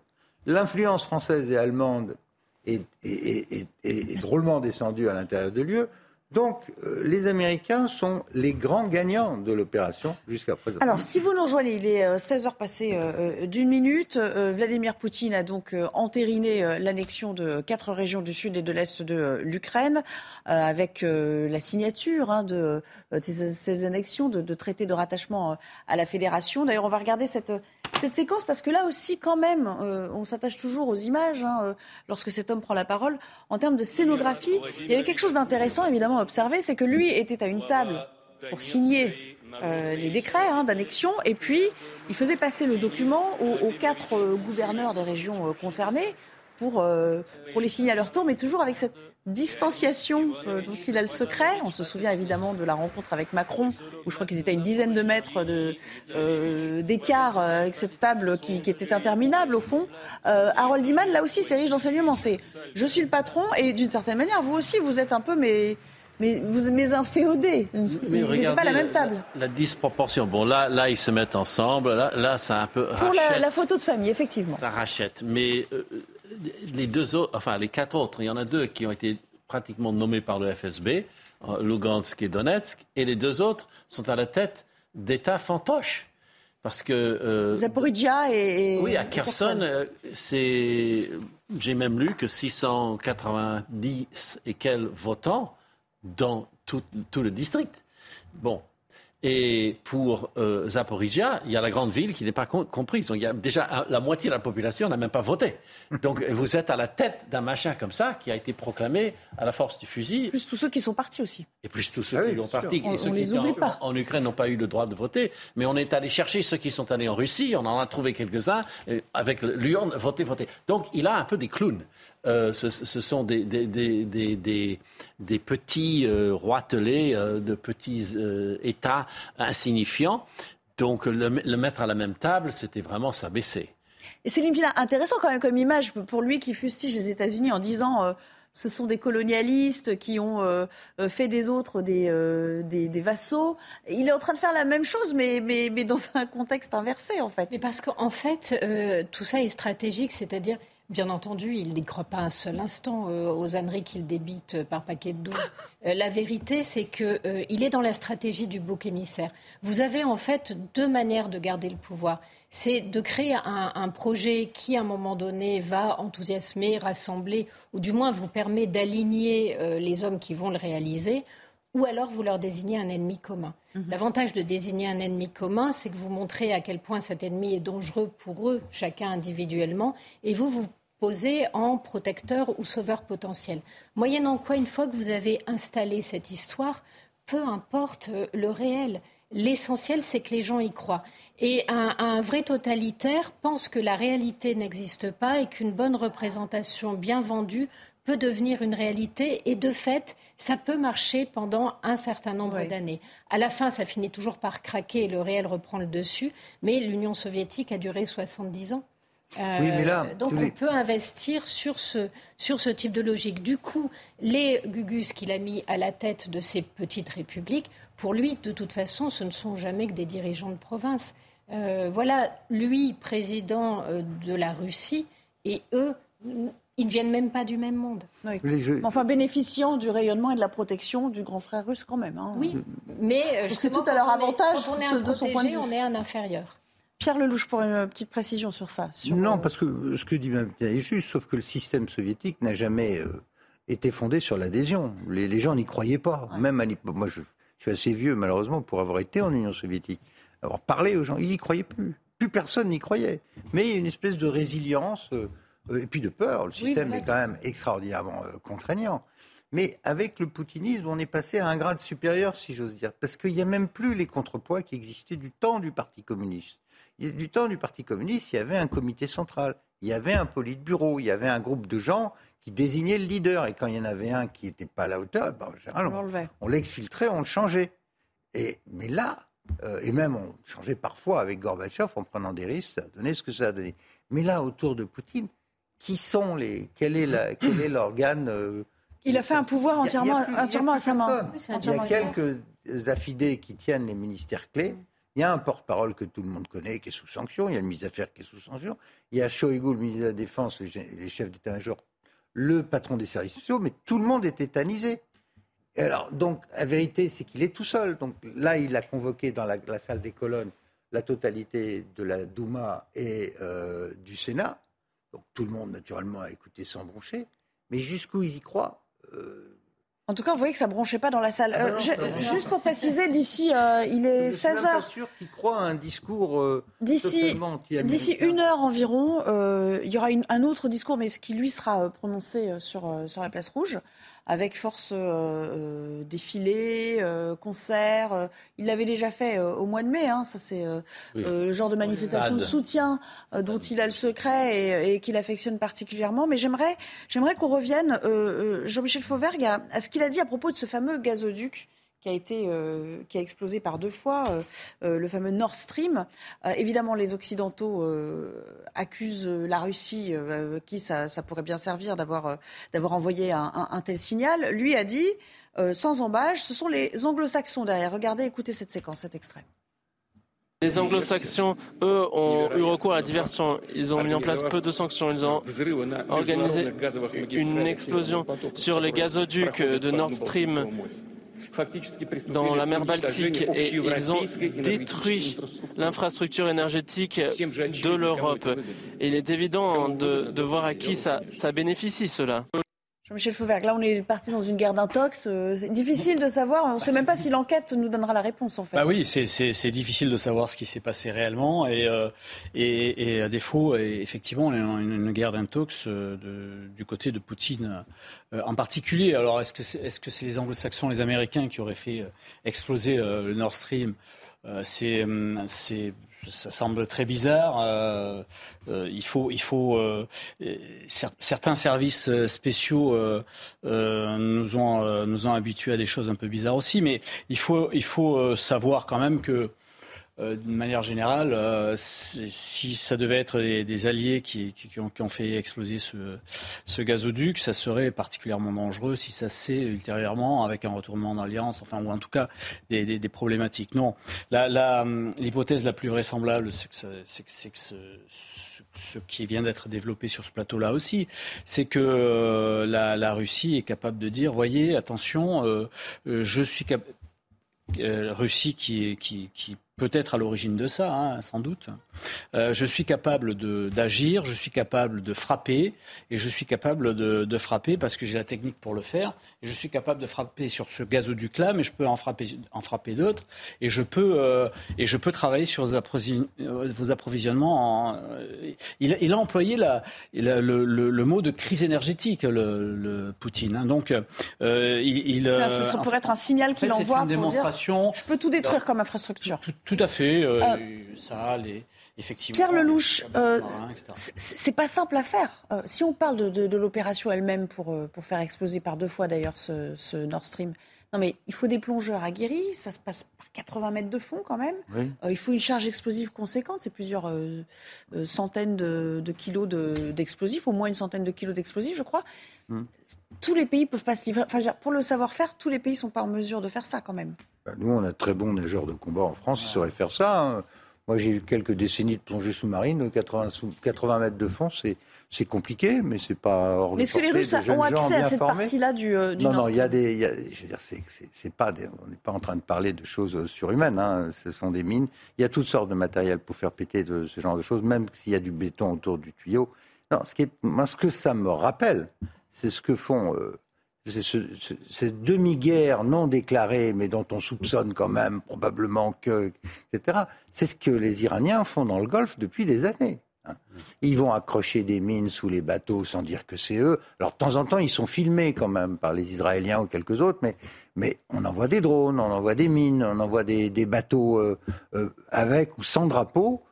L'influence française et allemande est, est drôlement descendue à l'intérieur de l'UE. Donc, euh, les Américains sont les grands gagnants de l'opération jusqu'à présent. Alors, si vous nous rejoignez, il est 16 euh, heures passées euh, d'une minute. Vladimir Poutine a donc entériné l'annexion de quatre régions du sud et de l'est de l'Ukraine, avec la signature hein, de, ces, annexions, de, traités de rattachement à la fédération. D'ailleurs, on va regarder cette, cette séquence parce que là aussi, quand même, on s'attache toujours aux images hein, lorsque cet homme prend la parole. En termes de scénographie, il y avait quelque chose d'intéressant, évidemment observé, c'est que lui était à une table pour signer euh, les décrets hein, d'annexion, et puis il faisait passer le document aux, quatre euh, gouverneurs des régions euh, concernées pour, pour les signer à leur tour, mais toujours avec cette distanciation dont il a le secret. On se souvient évidemment de la rencontre avec Macron, où je crois qu'ils étaient à une dizaine de mètres d'écart avec cette table qui, était interminable au fond. Harold Iman, là aussi, c'est riche d'enseignements. C'est je suis le patron, et d'une certaine manière, vous aussi, vous êtes un peu mes mais vous mes inféodés, n'étaient pas la même table. La, disproportion. Bon, là, là, ils se mettent ensemble. Là, là ça un peu Pour la, photo de famille, effectivement. Ça rachète. Mais euh, les deux autres, enfin les quatre autres, il y en a deux qui ont été pratiquement nommés par le FSB, euh, Lugansk et Donetsk, et les deux autres sont à la tête d'États fantoches. Parce que. Euh, Zaporizhia et, Oui, à Kherson, euh, c'est. J'ai même lu que 690 et quels votants dans tout, le district. Bon. Et pour euh, Zaporizhia, il y a la grande ville qui n'est pas comprise. il y a déjà la moitié de la population n'a même pas voté. <laughs> Donc vous êtes à la tête d'un machin comme ça qui a été proclamé à la force du fusil. Plus tous ceux qui sont partis aussi. Et plus tous ceux ah qui sont partis. et ceux qui en, pas. en, Ukraine n'ont pas eu le droit de voter. Mais on est allé chercher ceux qui sont allés en Russie. On en a trouvé quelques-uns avec l'urne, voter, voter. Donc il a un peu des clowns. Euh, ce, sont des, des, petits euh, roitelets euh, de petits États insignifiants. Donc le, mettre à la même table, c'était vraiment s'abaisser. Et Céline Pina, intéressant quand même comme image pour lui qui fustige les États-Unis en disant ce sont des colonialistes qui ont fait des autres des, des, vassaux. Il est en train de faire la même chose, mais, mais, mais dans un contexte inversé, en fait. Mais parce qu'en fait, tout ça est stratégique, c'est-à-dire Bien entendu, il n'y croit pas un seul instant euh, aux âneries qu'il débite par paquet de 12. Euh, la vérité, c'est qu'il euh, est dans la stratégie du bouc émissaire. Vous avez en fait deux manières de garder le pouvoir. C'est de créer un, projet qui, à un moment donné, va enthousiasmer, rassembler, ou du moins vous permet d'aligner les hommes qui vont le réaliser, ou alors vous leur désignez un ennemi commun. Mhm. L'avantage de désigner un ennemi commun, c'est que vous montrez à quel point cet ennemi est dangereux pour eux, chacun individuellement, et vous, vous posé en protecteur ou sauveur potentiel. Moyennant quoi, une fois que vous avez installé cette histoire, peu importe euh, le réel, l'essentiel, c'est que les gens y croient. Et un, vrai totalitaire pense que la réalité n'existe pas et qu'une bonne représentation bien vendue peut devenir une réalité. Et de fait, ça peut marcher pendant un certain nombre d'années. À la fin, ça finit toujours par craquer et le réel reprend le dessus. Mais l'Union soviétique a duré 70 ans oui, mais là, euh, donc on peut investir sur ce, sur ce type de logique. Du coup, les Gugus qu'il a mis à la tête de ces petites républiques, pour lui, de toute façon, ce ne sont jamais que des dirigeants de province. Euh, voilà, lui, président euh, de la Russie, et eux, ils ne viennent même pas du même monde. Enfin, bénéficiant du rayonnement et de la protection du grand frère russe quand même. Hein. Oui, mais c'est tout à leur avantage. Quand on est de son point de vue. on est un inférieur. Pierre Lelouch, pour une petite précision sur ça. non, euh, parce que ce que dit Mme est juste, sauf que le système soviétique n'a jamais euh, été fondé sur l'adhésion. Les, gens n'y croyaient pas. Même moi, je, suis assez vieux, malheureusement, pour avoir été en Union soviétique. Avoir parlé aux gens, ils n'y croyaient plus. Plus personne n'y croyait. Mais il y a une espèce de résilience euh, et puis de peur. Le système est quand même extraordinairement contraignant. Mais avec le poutinisme, on est passé à un grade supérieur, si j'ose dire, parce qu'il n'y a même plus les contrepoids qui existaient du temps du Parti communiste du temps du Parti communiste, il y avait un comité central, il y avait un politburo, il y avait un groupe de gens qui désignaient le leader. Et quand il y en avait un qui n'était pas à la hauteur, ben, en général, on, l'exfiltrait, on le changeait. Et, mais là, euh, et même on changeait parfois avec Gorbatchev en prenant des risques, ça a donné ce que ça a donné. Mais là, autour de Poutine, qui sont les, quel est l'organe euh, Il a fait un pouvoir entièrement, entièrement à sa main. Il y a quelques affidés qui tiennent les ministères clés. Il y a un porte-parole que tout le monde connaît qui est sous sanction, il y a le ministre des qui est sous sanction, il y a Shoigu, le ministre de la Défense, les chefs d'état-major, le patron des services sociaux, mais tout le monde est tétanisé. alors, donc, la vérité, c'est qu'il est tout seul. Donc là, il a convoqué dans la, salle des colonnes la totalité de la Douma et euh, du Sénat. Donc tout le monde, naturellement, a écouté sans broncher. Mais jusqu'où ils y croient euh, en tout cas, vous voyez que ça ne bronchait pas dans la salle. Ah euh, juste pour préciser, d'ici, euh, il est 16 h Je suis sûr qu'il croit à un discours euh, d'ici, d'ici une heure environ, il y aura un autre discours, mais ce qui lui sera prononcé sur, sur la place rouge avec force euh, défilé, euh, concert. Euh, il l'avait déjà fait au mois de mai. Hein, ça, c'est le genre de manifestation de soutien dont il a le secret et, qu'il affectionne particulièrement. Mais j'aimerais, j'aimerais qu'on revienne, Jean-Michel Fauvergue, à, ce qu'il a dit à propos de ce fameux gazoduc qui a été euh, qui a explosé par deux fois, euh, euh, le fameux Nord Stream. évidemment, les Occidentaux accusent la Russie, qui ça, pourrait bien servir d'avoir d'avoir envoyé un, tel signal. Lui a dit, sans embâche, ce sont les Anglo-Saxons derrière. Regardez, écoutez cette séquence, cet extrait. Les anglo-saxons, eux, ont eu recours à la diversion. Ils ont mis en place peu de sanctions. Ils ont organisé une explosion sur les gazoducs de Nord Stream dans la mer Baltique et ils ont détruit l'infrastructure énergétique de l'Europe. il est évident de, voir à qui ça, ça bénéficie cela. Jean-Michel Fauvergue, là on est parti dans une guerre d'intox. Euh, c'est difficile de savoir, on ne sait même pas si l'enquête nous donnera la réponse en fait. Bah oui, c'est difficile de savoir ce qui s'est passé réellement et, euh, et, à défaut, effectivement, on est dans une, guerre d'intox euh, du côté de Poutine en particulier. Alors est-ce que c'est est -ce c'est les anglo-saxons, les Américains qui auraient fait exploser le Nord Stream? C'est ça semble très bizarre. Euh, euh, il faut, il faut euh, certains services spéciaux nous ont nous ont habitués à des choses un peu bizarres aussi, mais il faut il faut savoir quand même que euh, d'une manière générale, euh, si ça devait être des, alliés qui, ont, fait exploser ce, gazoduc, ça serait particulièrement dangereux si ça se sait ultérieurement avec un retournement d'alliance, enfin, ou en tout cas des, problématiques. Non, l'hypothèse la, plus vraisemblable, c'est que, ce, qui vient d'être développé sur ce plateau-là aussi, c'est que euh, la, Russie est capable de dire, voyez, attention, je suis capable Russie qui peut-être à l'origine de ça, hein, sans doute. Euh, je suis capable d'agir, je suis capable de frapper, et je suis capable de, frapper parce que j'ai la technique pour le faire. Et je suis capable de frapper sur ce gazoduc-là, mais je peux en frapper, en frapper d'autres. Et je peux euh, et je peux travailler sur vos, approvisionnements. Euh, il, a employé la, le, mot de crise énergétique, le, Poutine. Hein. Donc, il, ça, pourrait être un signal qu'il envoie. Une démonstration. je peux tout détruire comme infrastructure. Tout à fait. Euh, euh, ça, les, effectivement. Pierre Lelouch, euh, c'est pas simple à faire. si on parle de, l'opération elle-même pour, pour faire exploser par deux fois d'ailleurs ce, Nord Stream, non mais il faut des plongeurs aguerris, ça se passe par 80 mètres de fond quand même. il faut une charge explosive conséquente, c'est plusieurs centaines de, kilos d'explosifs, au moins une centaine de kilos d'explosifs, je crois. Hmm. Tous les pays peuvent pas se livrer. Enfin, pour le savoir-faire, tous les pays sont pas en mesure de faire ça quand même. Bah, nous, on a très bons nageurs de combat en France, ils sauraient faire ça. Hein. Moi, j'ai eu quelques décennies de plongée sous-marine, 80, 80 mètres de fond, c'est c'est compliqué, mais c'est pas hors Mais est-ce que les Russes ont accès à cette partie-là du, euh, Non, non, il y a des. je veux dire, c'est, pas on n'est pas en train de parler de choses euh, surhumaines. Hein, ce sont des mines. Il y a toutes sortes de matériel pour faire péter de, ce genre de choses, même s'il y a du béton autour du tuyau. Non, ce qui est, moi, ce que ça me rappelle, c'est ce que font euh, cette demi-guerre non déclarée, mais dont on soupçonne quand même probablement que, etc., c'est ce que les Iraniens font dans le Golfe depuis des années. Hein. Ils vont accrocher des mines sous les bateaux sans dire que c'est eux. Alors de temps en temps, ils sont filmés quand même par les Israéliens ou quelques autres, mais, on envoie des drones, on envoie des mines, on envoie des, bateaux euh, euh, avec ou sans drapeau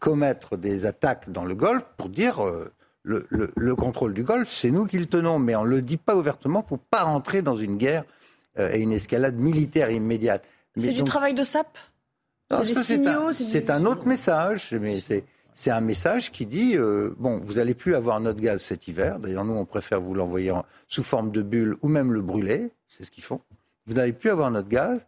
commettre des attaques dans le Golfe pour dire le, contrôle du Golfe, c'est nous qui le tenons, mais on ne le dit pas ouvertement pour pas rentrer dans une guerre euh, et une escalade militaire immédiate. C'est du travail de SAP C'est un, autre message, mais c'est un message qui dit euh, bon, vous n'allez plus avoir notre gaz cet hiver. D'ailleurs, nous, on préfère vous l'envoyer sous forme de bulle ou même le brûler. C'est ce qu'ils font. Vous n'allez plus avoir notre gaz,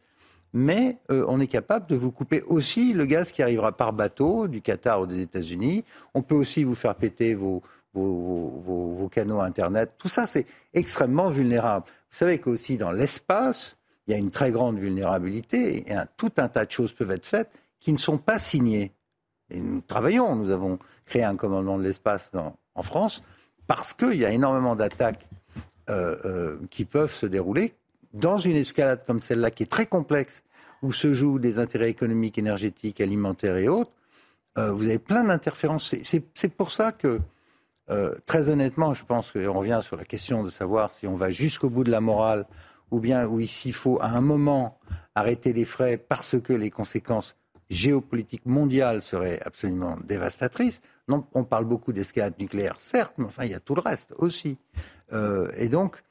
mais euh, on est capable de vous couper aussi le gaz qui arrivera par bateau du Qatar ou des États-Unis. On peut aussi vous faire péter vos, vos, canaux Internet. Tout ça, c'est extrêmement vulnérable. Vous savez qu'aussi dans l'espace, il y a une très grande vulnérabilité et un, tout un tas de choses peuvent être faites qui ne sont pas signées. Et nous travaillons, nous avons créé un commandement de l'espace en France parce qu'il y a énormément d'attaques euh, euh, qui peuvent se dérouler dans une escalade comme celle-là qui est très complexe, où se jouent des intérêts économiques, énergétiques, alimentaires et autres. Euh, vous avez plein d'interférences. C'est pour ça que euh, très honnêtement, je pense qu'on revient sur la question de savoir si on va jusqu'au bout de la morale ou bien où il faut à un moment arrêter les frais parce que les conséquences géopolitiques mondiales seraient absolument dévastatrices. Non, on parle beaucoup d'escalade nucléaire, certes, mais enfin, il y a tout le reste aussi. Euh, et donc,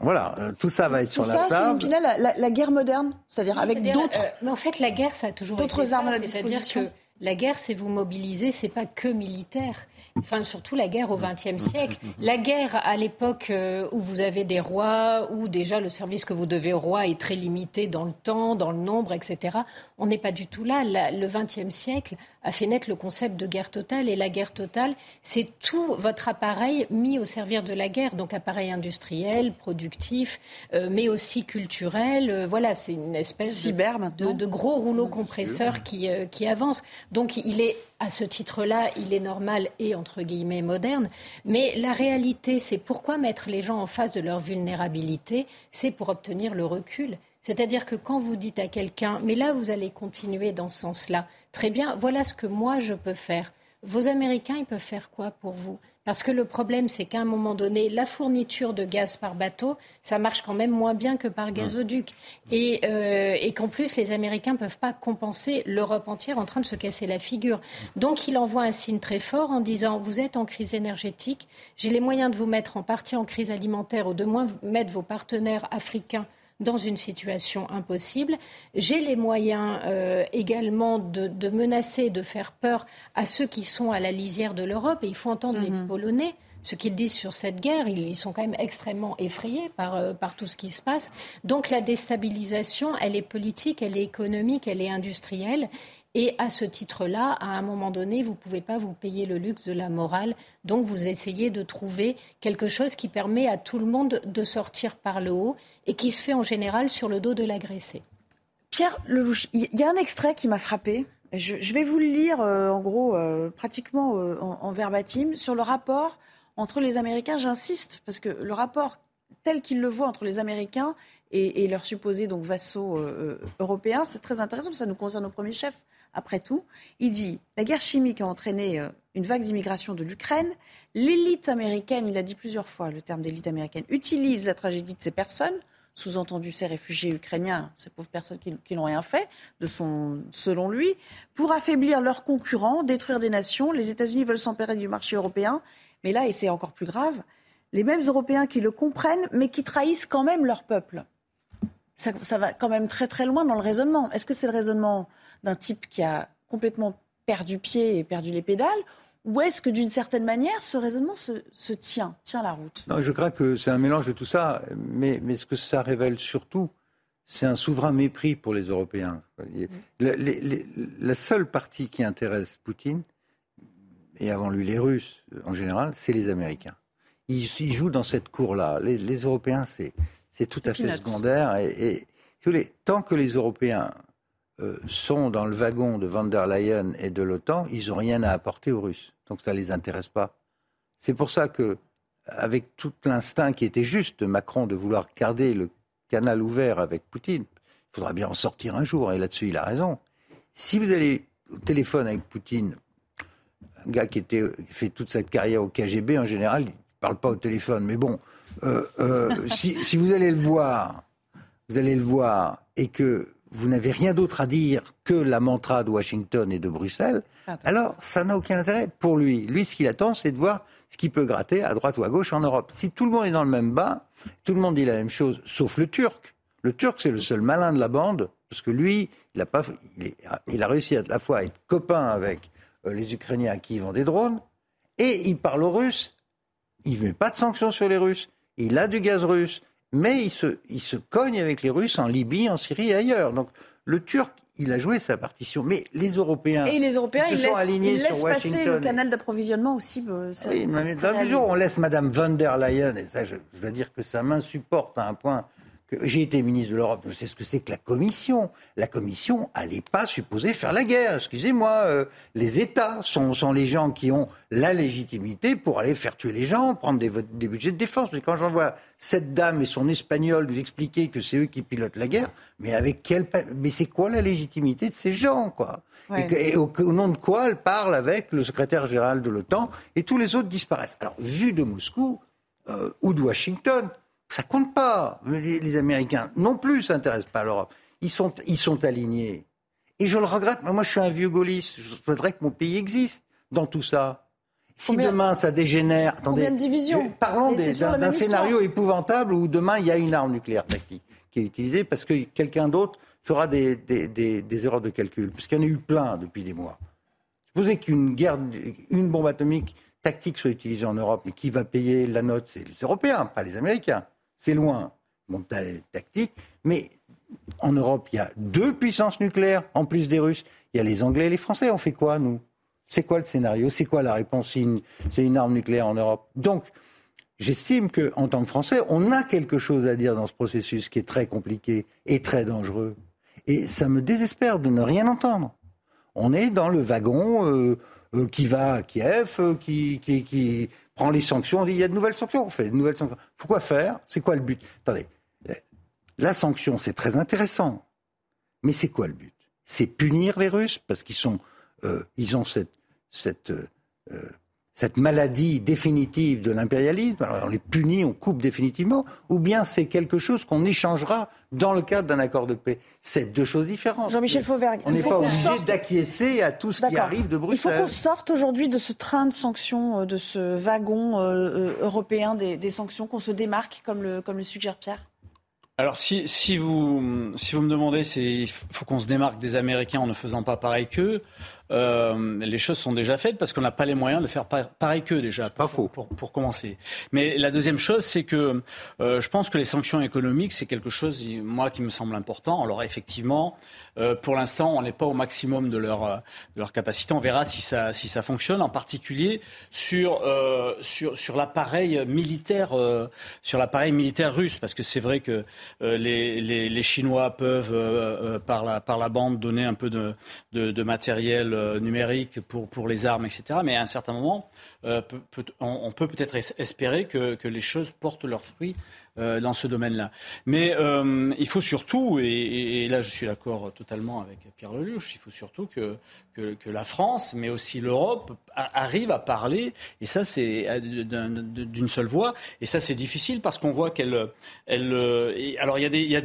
voilà, euh, tout ça va être sur la table. C'est ça, la, la, guerre moderne, c'est-à-dire avec d'autres. mais en fait, la guerre, ça a toujours d'autres armes à la disposition. Que la guerre, c'est vous mobiliser, c'est pas que militaire enfin surtout la guerre au XXe siècle. La guerre à l'époque euh, où vous avez des rois, où déjà le service que vous devez au roi est très limité dans le temps, dans le nombre, etc. On n'est pas du tout là. le XXe siècle a fait naître le concept de guerre totale. Et la guerre totale, c'est tout votre appareil mis au service de la guerre. Donc appareil industriel, productif, euh, mais aussi culturel. Euh, voilà, c'est une espèce de, de, gros rouleau compresseur qui, qui avance. Donc il est à ce titre-là, il est normal et entre guillemets moderne. Mais la réalité, c'est pourquoi mettre les gens en face de leur vulnérabilité, c'est pour obtenir le recul. C'est-à-dire que quand vous dites à quelqu'un, mais là, vous allez continuer dans ce sens-là, très bien, voilà ce que moi je peux faire. Vos Américains, ils peuvent faire quoi pour vous? Parce que le problème, c'est qu'à un moment donné, la fourniture de gaz par bateau, ça marche quand même moins bien que par gazoduc. Et, euh, et qu'en plus, les Américains ne peuvent pas compenser l'Europe entière en train de se casser la figure. Donc, il envoie un signe très fort en disant, vous êtes en crise énergétique, j'ai les moyens de vous mettre en partie en crise alimentaire ou de moins mettre vos partenaires africains dans une situation impossible. J'ai les moyens euh, également de, menacer, de faire peur à ceux qui sont à la lisière de l'Europe. Et il faut entendre les mhm. Polonais ce qu'ils disent sur cette guerre. Ils, sont quand même extrêmement effrayés par, euh, par tout ce qui se passe. Donc la déstabilisation, elle est politique, elle est économique, elle est industrielle. Et à ce titre-là, à un moment donné, vous ne pouvez pas vous payer le luxe de la morale. Donc vous essayez de trouver quelque chose qui permet à tout le monde de sortir par le haut et qui se fait en général sur le dos de l'agressé. Pierre Lelouch, il y a un extrait qui m'a frappé. Je, vais vous le lire euh, en gros, euh, pratiquement en, verbatim, sur le rapport entre les Américains, j'insiste, parce que le rapport tel qu'il le voit entre les Américains et, leurs supposés donc vassaux euh, euh, européens, c'est très intéressant, parce que ça nous concerne au premier chef, après tout. Il dit la guerre chimique a entraîné euh, une vague d'immigration de l'Ukraine. L'élite américaine, il a dit plusieurs fois le terme d'élite américaine, utilise la tragédie de ces personnes, sous-entendu ces réfugiés ukrainiens, ces pauvres personnes qui, n'ont rien fait, selon lui, pour affaiblir leurs concurrents, détruire des nations. Les États-Unis veulent s'emparer du marché européen mais là, et c'est encore plus grave, les mêmes Européens qui le comprennent, mais qui trahissent quand même leur peuple. Ça, va quand même très très loin dans le raisonnement. Est-ce que c'est le raisonnement d'un type qui a complètement perdu pied et perdu les pédales ou est-ce que d'une certaine manière, ce raisonnement se, tient, tient la route? Non, Je crois que c'est un mélange de tout ça, mais, mais ce que ça révèle surtout, c'est un souverain mépris pour les Européens. la seule partie qui intéresse Poutine, et avant lui les Russes en général, c'est les Américains. Ils, jouent dans cette cour-là. Les, Européens, c'est tout à fait secondaire. Et, tant que les Européens euh, sont dans le wagon de van der Leyen et de l'OTAN, ils n'ont rien à apporter aux Russes. Donc ça ne les intéresse pas. C'est pour ça que, avec tout l'instinct qui était juste de Macron de vouloir garder le canal ouvert avec Poutine, il faudra bien en sortir un jour, et là-dessus il a raison. Si vous allez au téléphone avec Poutine un gars qui, fait toute cette carrière au KGB, en général, il ne parle pas au téléphone. Mais bon, euh, euh, si, vous allez le voir, vous allez le voir, et que vous n'avez rien d'autre à dire que la mantra de Washington et de Bruxelles, alors ça n'a aucun intérêt pour lui. Lui, ce qu'il attend, c'est de voir ce qu'il peut gratter à droite ou à gauche en Europe. Si tout le monde est dans le même bain, tout le monde dit la même chose, sauf le Turc. Le Turc, c'est le seul malin de la bande, parce que lui, il a, pas, il, il a réussi à la fois à être copain avec euh, les Ukrainiens qui vendent des drones, et il parle aux Russes. Il ne met pas de sanctions sur les Russes. Il a du gaz russe, mais il se, il se cogne avec les Russes en Libye, en Syrie et ailleurs. Donc le Turc, il a joué sa partition. Mais les Européens, et les Européens ils se sont alignés sur Washington. passer le canal d'approvisionnement aussi. Euh, oui, mais dans la mesure où on laisse Madame von der Leyen, et ça, je, je dois dire que ça m'insupporte à un point j'ai été ministre de l'Europe, je sais ce que c'est que la Commission. La Commission, elle n'est pas supposée faire la guerre. Excusez-moi, euh, les États sont, sont, les gens qui ont la légitimité pour aller faire tuer les gens, prendre des, des budgets de défense. Mais quand j'en vois cette dame et son espagnol nous expliquer que c'est eux qui pilotent la guerre, mais avec quel, mais c'est quoi la légitimité de ces gens, quoi? Et, au, nom de quoi elle parle avec le secrétaire général de l'OTAN et tous les autres disparaissent. Alors, vu de Moscou euh, ou de Washington, ça compte pas. Les, Américains non plus s'intéressent pas à l'Europe. Ils sont, ils sont alignés. Et je le regrette. Moi, je suis un vieux gaulliste. Je souhaiterais que mon pays existe dans tout ça. Si demain ça dégénère, attendez, combien de divisions Parlons d'un scénario épouvantable où demain il y a une arme nucléaire tactique qui est utilisée parce que quelqu'un d'autre fera des, des, des, erreurs de calcul, parce qu'il y en a eu plein depuis des mois. Supposez qu'une guerre, une bombe atomique tactique soit utilisée en Europe, mais qui va payer la note C'est les Européens, pas les Américains c'est loin, bon, tactique, mais en Europe, il y a deux puissances nucléaires, en plus des Russes. Il y a les Anglais et les Français. On fait quoi, nous? C'est quoi le scénario? C'est quoi la réponse C'est une, arme nucléaire en Europe? Donc, j'estime qu'en tant que Français, on a quelque chose à dire dans ce processus qui est très compliqué et très dangereux. Et ça me désespère de ne rien entendre. On est dans le wagon euh, euh, qui va à Kiev, euh, qui, qui, prend les sanctions, on dit il y a de nouvelles sanctions, on fait de nouvelles sanctions. Pourquoi faire? C'est quoi le but? Attendez, la sanction, c'est très intéressant, mais c'est quoi le but? C'est punir les Russes parce qu'ils sont, euh, ils ont cette, cette euh, cette maladie définitive de l'impérialisme, alors on les punit, on coupe définitivement, ou bien c'est quelque chose qu'on échangera dans le cadre d'un accord de paix. C'est deux choses différentes. Jean-Michel Fauvergue. On n'est pas obligé d'acquiescer à tout ce qui arrive de Bruxelles. Il faut qu'on sorte aujourd'hui de ce train de sanctions, euh, de ce wagon euh, euh, européen des, sanctions, qu'on se démarque, comme le, comme le suggère Pierre? Alors si, si, vous, si vous me demandez, il faut qu'on se démarque des Américains en ne faisant pas pareil qu'eux. Euh, les choses sont déjà faites parce qu'on n'a pas les moyens de faire pareil qu'eux déjà. Pas faux. Pour, pour, commencer. Mais la deuxième chose, c'est que euh, je pense que les sanctions économiques, c'est quelque chose, moi, qui me semble important. Alors effectivement, euh, pour l'instant, on n'est pas au maximum de leur, de leur capacité. On verra si ça, si ça fonctionne, en particulier sur, sur, sur l'appareil militaire, sur l'appareil militaire russe, parce que c'est vrai que les, les, les, Chinois peuvent, par, la, par la bande, donner un peu de, de, de matériel numérique pour, pour les armes, etc. Mais à un certain moment, euh, on, peut peut-être espérer que, que, les choses portent leurs fruits euh, dans ce domaine-là. Mais euh, il faut surtout, et, là je suis d'accord totalement avec Pierre Lelouch, il faut surtout que, que, la France, mais aussi l'Europe, arrive à parler, et ça c'est d'une seule voix, et ça c'est difficile parce qu'on voit qu'elle... Elle, alors il y, a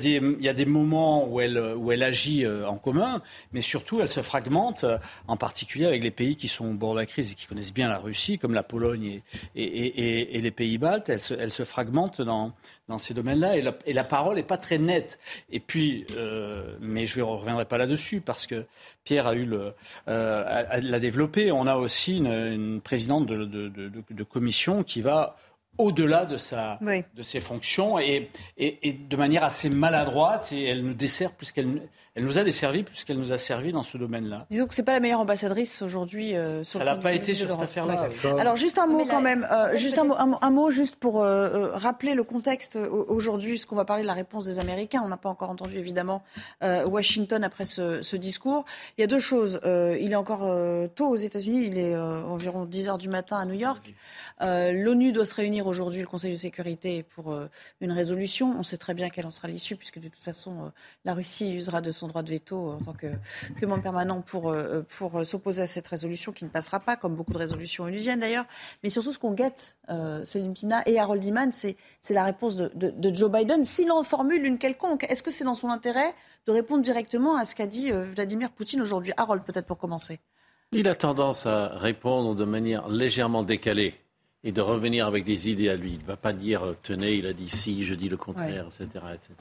des, moments où elle, agit euh, en commun, mais surtout elle se fragmente, en particulier avec les pays qui sont au bord de la crise et qui connaissent bien la Russie, comme la Pologne et, les pays baltes, elle se, fragmente dans, ces domaines-là, et la, parole n'est pas très nette. Et puis, euh, mais je ne reviendrai pas là-dessus, parce que Pierre a eu le, euh, l'a développé. On a aussi une, une présidente de, de, de, de, commission qui va au-delà de, sa, de ses fonctions et, et, et, de manière assez maladroite et elle nous dessert plus qu'elle elle nous a desservi puisqu'elle nous a servi dans ce domaine-là. Disons que c'est pas la meilleure ambassadrice aujourd'hui. Euh, ça l'a pas été sur cette affaire-là. Alors juste un mot quand même, euh, juste un mot, un, mot, juste pour euh, euh, rappeler le contexte aujourd'hui, ce qu'on va parler de la réponse des Américains. On n'a pas encore entendu évidemment Washington après ce, ce, discours. Il y a deux choses. il est encore tôt aux États-Unis. Il est environ 10 heures du matin à New York. L'ONU doit se réunir aujourd'hui, le Conseil de sécurité, pour une résolution. On sait très bien quelle en sera l'issue puisque de toute façon la Russie usera de son droit de veto en tant que, que membre permanent pour, euh, pour s'opposer à cette résolution qui ne passera pas, comme beaucoup de résolutions onusiennes d'ailleurs. Mais surtout, ce qu'on guette, euh, Céline Pina et Harold Iman, c'est la réponse de, de, Joe Biden, s'il en formule une quelconque. Est-ce que c'est dans son intérêt de répondre directement à ce qu'a dit euh, Vladimir Poutine aujourd'hui? Harold, peut-être pour commencer. Il a tendance à répondre de manière légèrement décalée et de revenir avec des idées à lui. Il ne va pas dire tenez, il a dit si, je dis le contraire, etc., etc.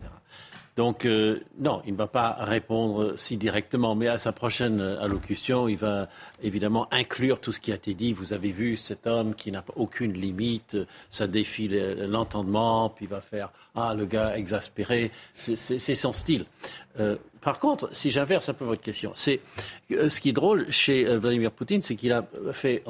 Donc, euh, non, il ne va pas répondre si directement, mais à sa prochaine allocution, il va évidemment inclure tout ce qui a été dit. Vous avez vu cet homme qui n'a aucune limite, ça défie l'entendement, puis il va faire Ah, le gars exaspéré. C'est son style. Euh, par contre, si j'inverse un peu votre question, c'est euh, ce qui est drôle chez euh, Vladimir Poutine, c'est qu'il a fait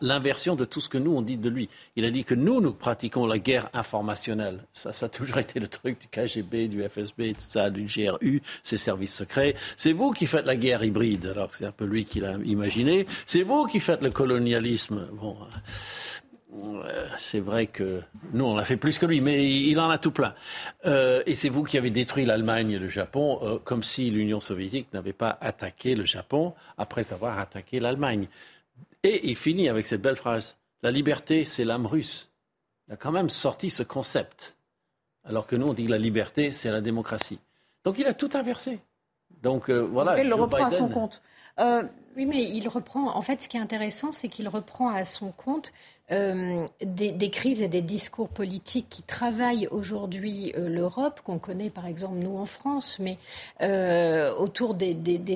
l'inversion de tout ce que nous on dit de lui. Il a dit que nous nous pratiquons la guerre informationnelle. Ça, ça a toujours été le truc du KGB, du FSB, tout ça, du GRU, ses services secrets. C'est vous qui faites la guerre hybride, alors que c'est un peu lui qui l'a imaginé. C'est vous qui faites le colonialisme. Bon. C'est vrai que nous, on a fait plus que lui, mais il en a tout plein. Euh, et c'est vous qui avez détruit l'Allemagne et le Japon, euh, comme si l'Union soviétique n'avait pas attaqué le Japon après avoir attaqué l'Allemagne. Et il finit avec cette belle phrase La liberté, c'est l'âme russe. Il a quand même sorti ce concept. Alors que nous, on dit que la liberté, c'est la démocratie. Donc il a tout inversé. Donc euh, voilà. Il le reprend à son compte. oui, mais il reprend. En fait, ce qui est intéressant, c'est qu'il reprend à son compte euh, des, crises et des discours politiques qui travaillent aujourd'hui euh, l'Europe, qu'on connaît par exemple nous en France, mais euh, autour des,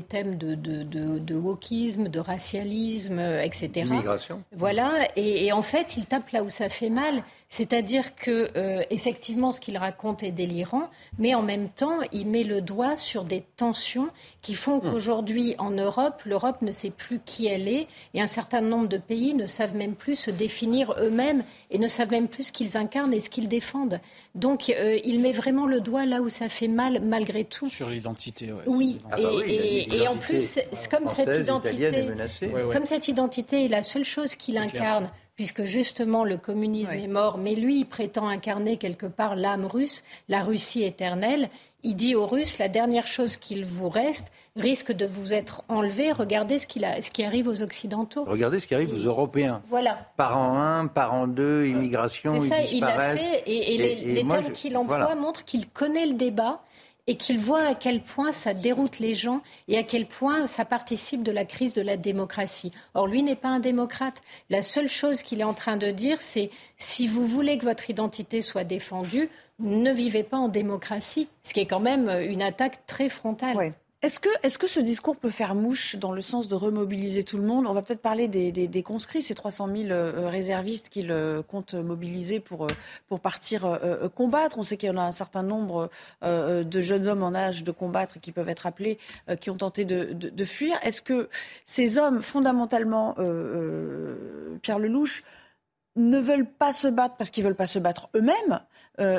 thèmes de, de, wokisme, de racialisme, etc. Immigration. Voilà, et, en fait, il tape là où ça fait mal. C'est-à-dire que effectivement, ce qu'il raconte est délirant, mais en même temps, il met le doigt sur des tensions qui font hmm. qu'aujourd'hui, en Europe, l'Europe ne sait plus qui elle est, et un certain nombre de pays ne savent même plus se définir finir eux-mêmes et ne savent même plus ce qu'ils incarnent et ce qu'ils défendent. Donc euh, il met vraiment le doigt là où ça fait mal malgré tout. Sur l'identité, oui. Ah bah et, en plus, c'est comme cette identité, comme cette identité est la seule chose qu'il incarne puisque justement le communisme est mort, mais lui, il prétend incarner quelque part l'âme russe, la Russie éternelle. Il dit aux Russes, la dernière chose qu'il vous reste, risque de vous être enlevé. Regardez ce, ce qui arrive aux Occidentaux. Regardez ce qui arrive aux Européens. Voilà. Parent 1, parent 2, immigration, ça, il a fait. Et, les, termes qu'il emploie montrent qu'il connaît le débat et qu'il voit à quel point ça déroute les gens et à quel point ça participe de la crise de la démocratie. Or, lui n'est pas un démocrate. La seule chose qu'il est en train de dire, c'est si vous voulez que votre identité soit défendue, ne vivait pas en démocratie, ce qui est quand même une attaque très frontale. Est-ce que, ce discours peut faire mouche dans le sens de remobiliser tout le monde? On va peut-être parler des, conscrits, ces 300 000 euh, réservistes qu'il euh, compte mobiliser pour, euh, partir combattre. On sait qu'il y en a un certain nombre de jeunes hommes en âge de combattre qui peuvent être appelés, qui ont tenté de, fuir. Est-ce que ces hommes, fondamentalement, Pierre Lelouch, ne veulent pas se battre parce qu'ils veulent pas se battre eux-mêmes,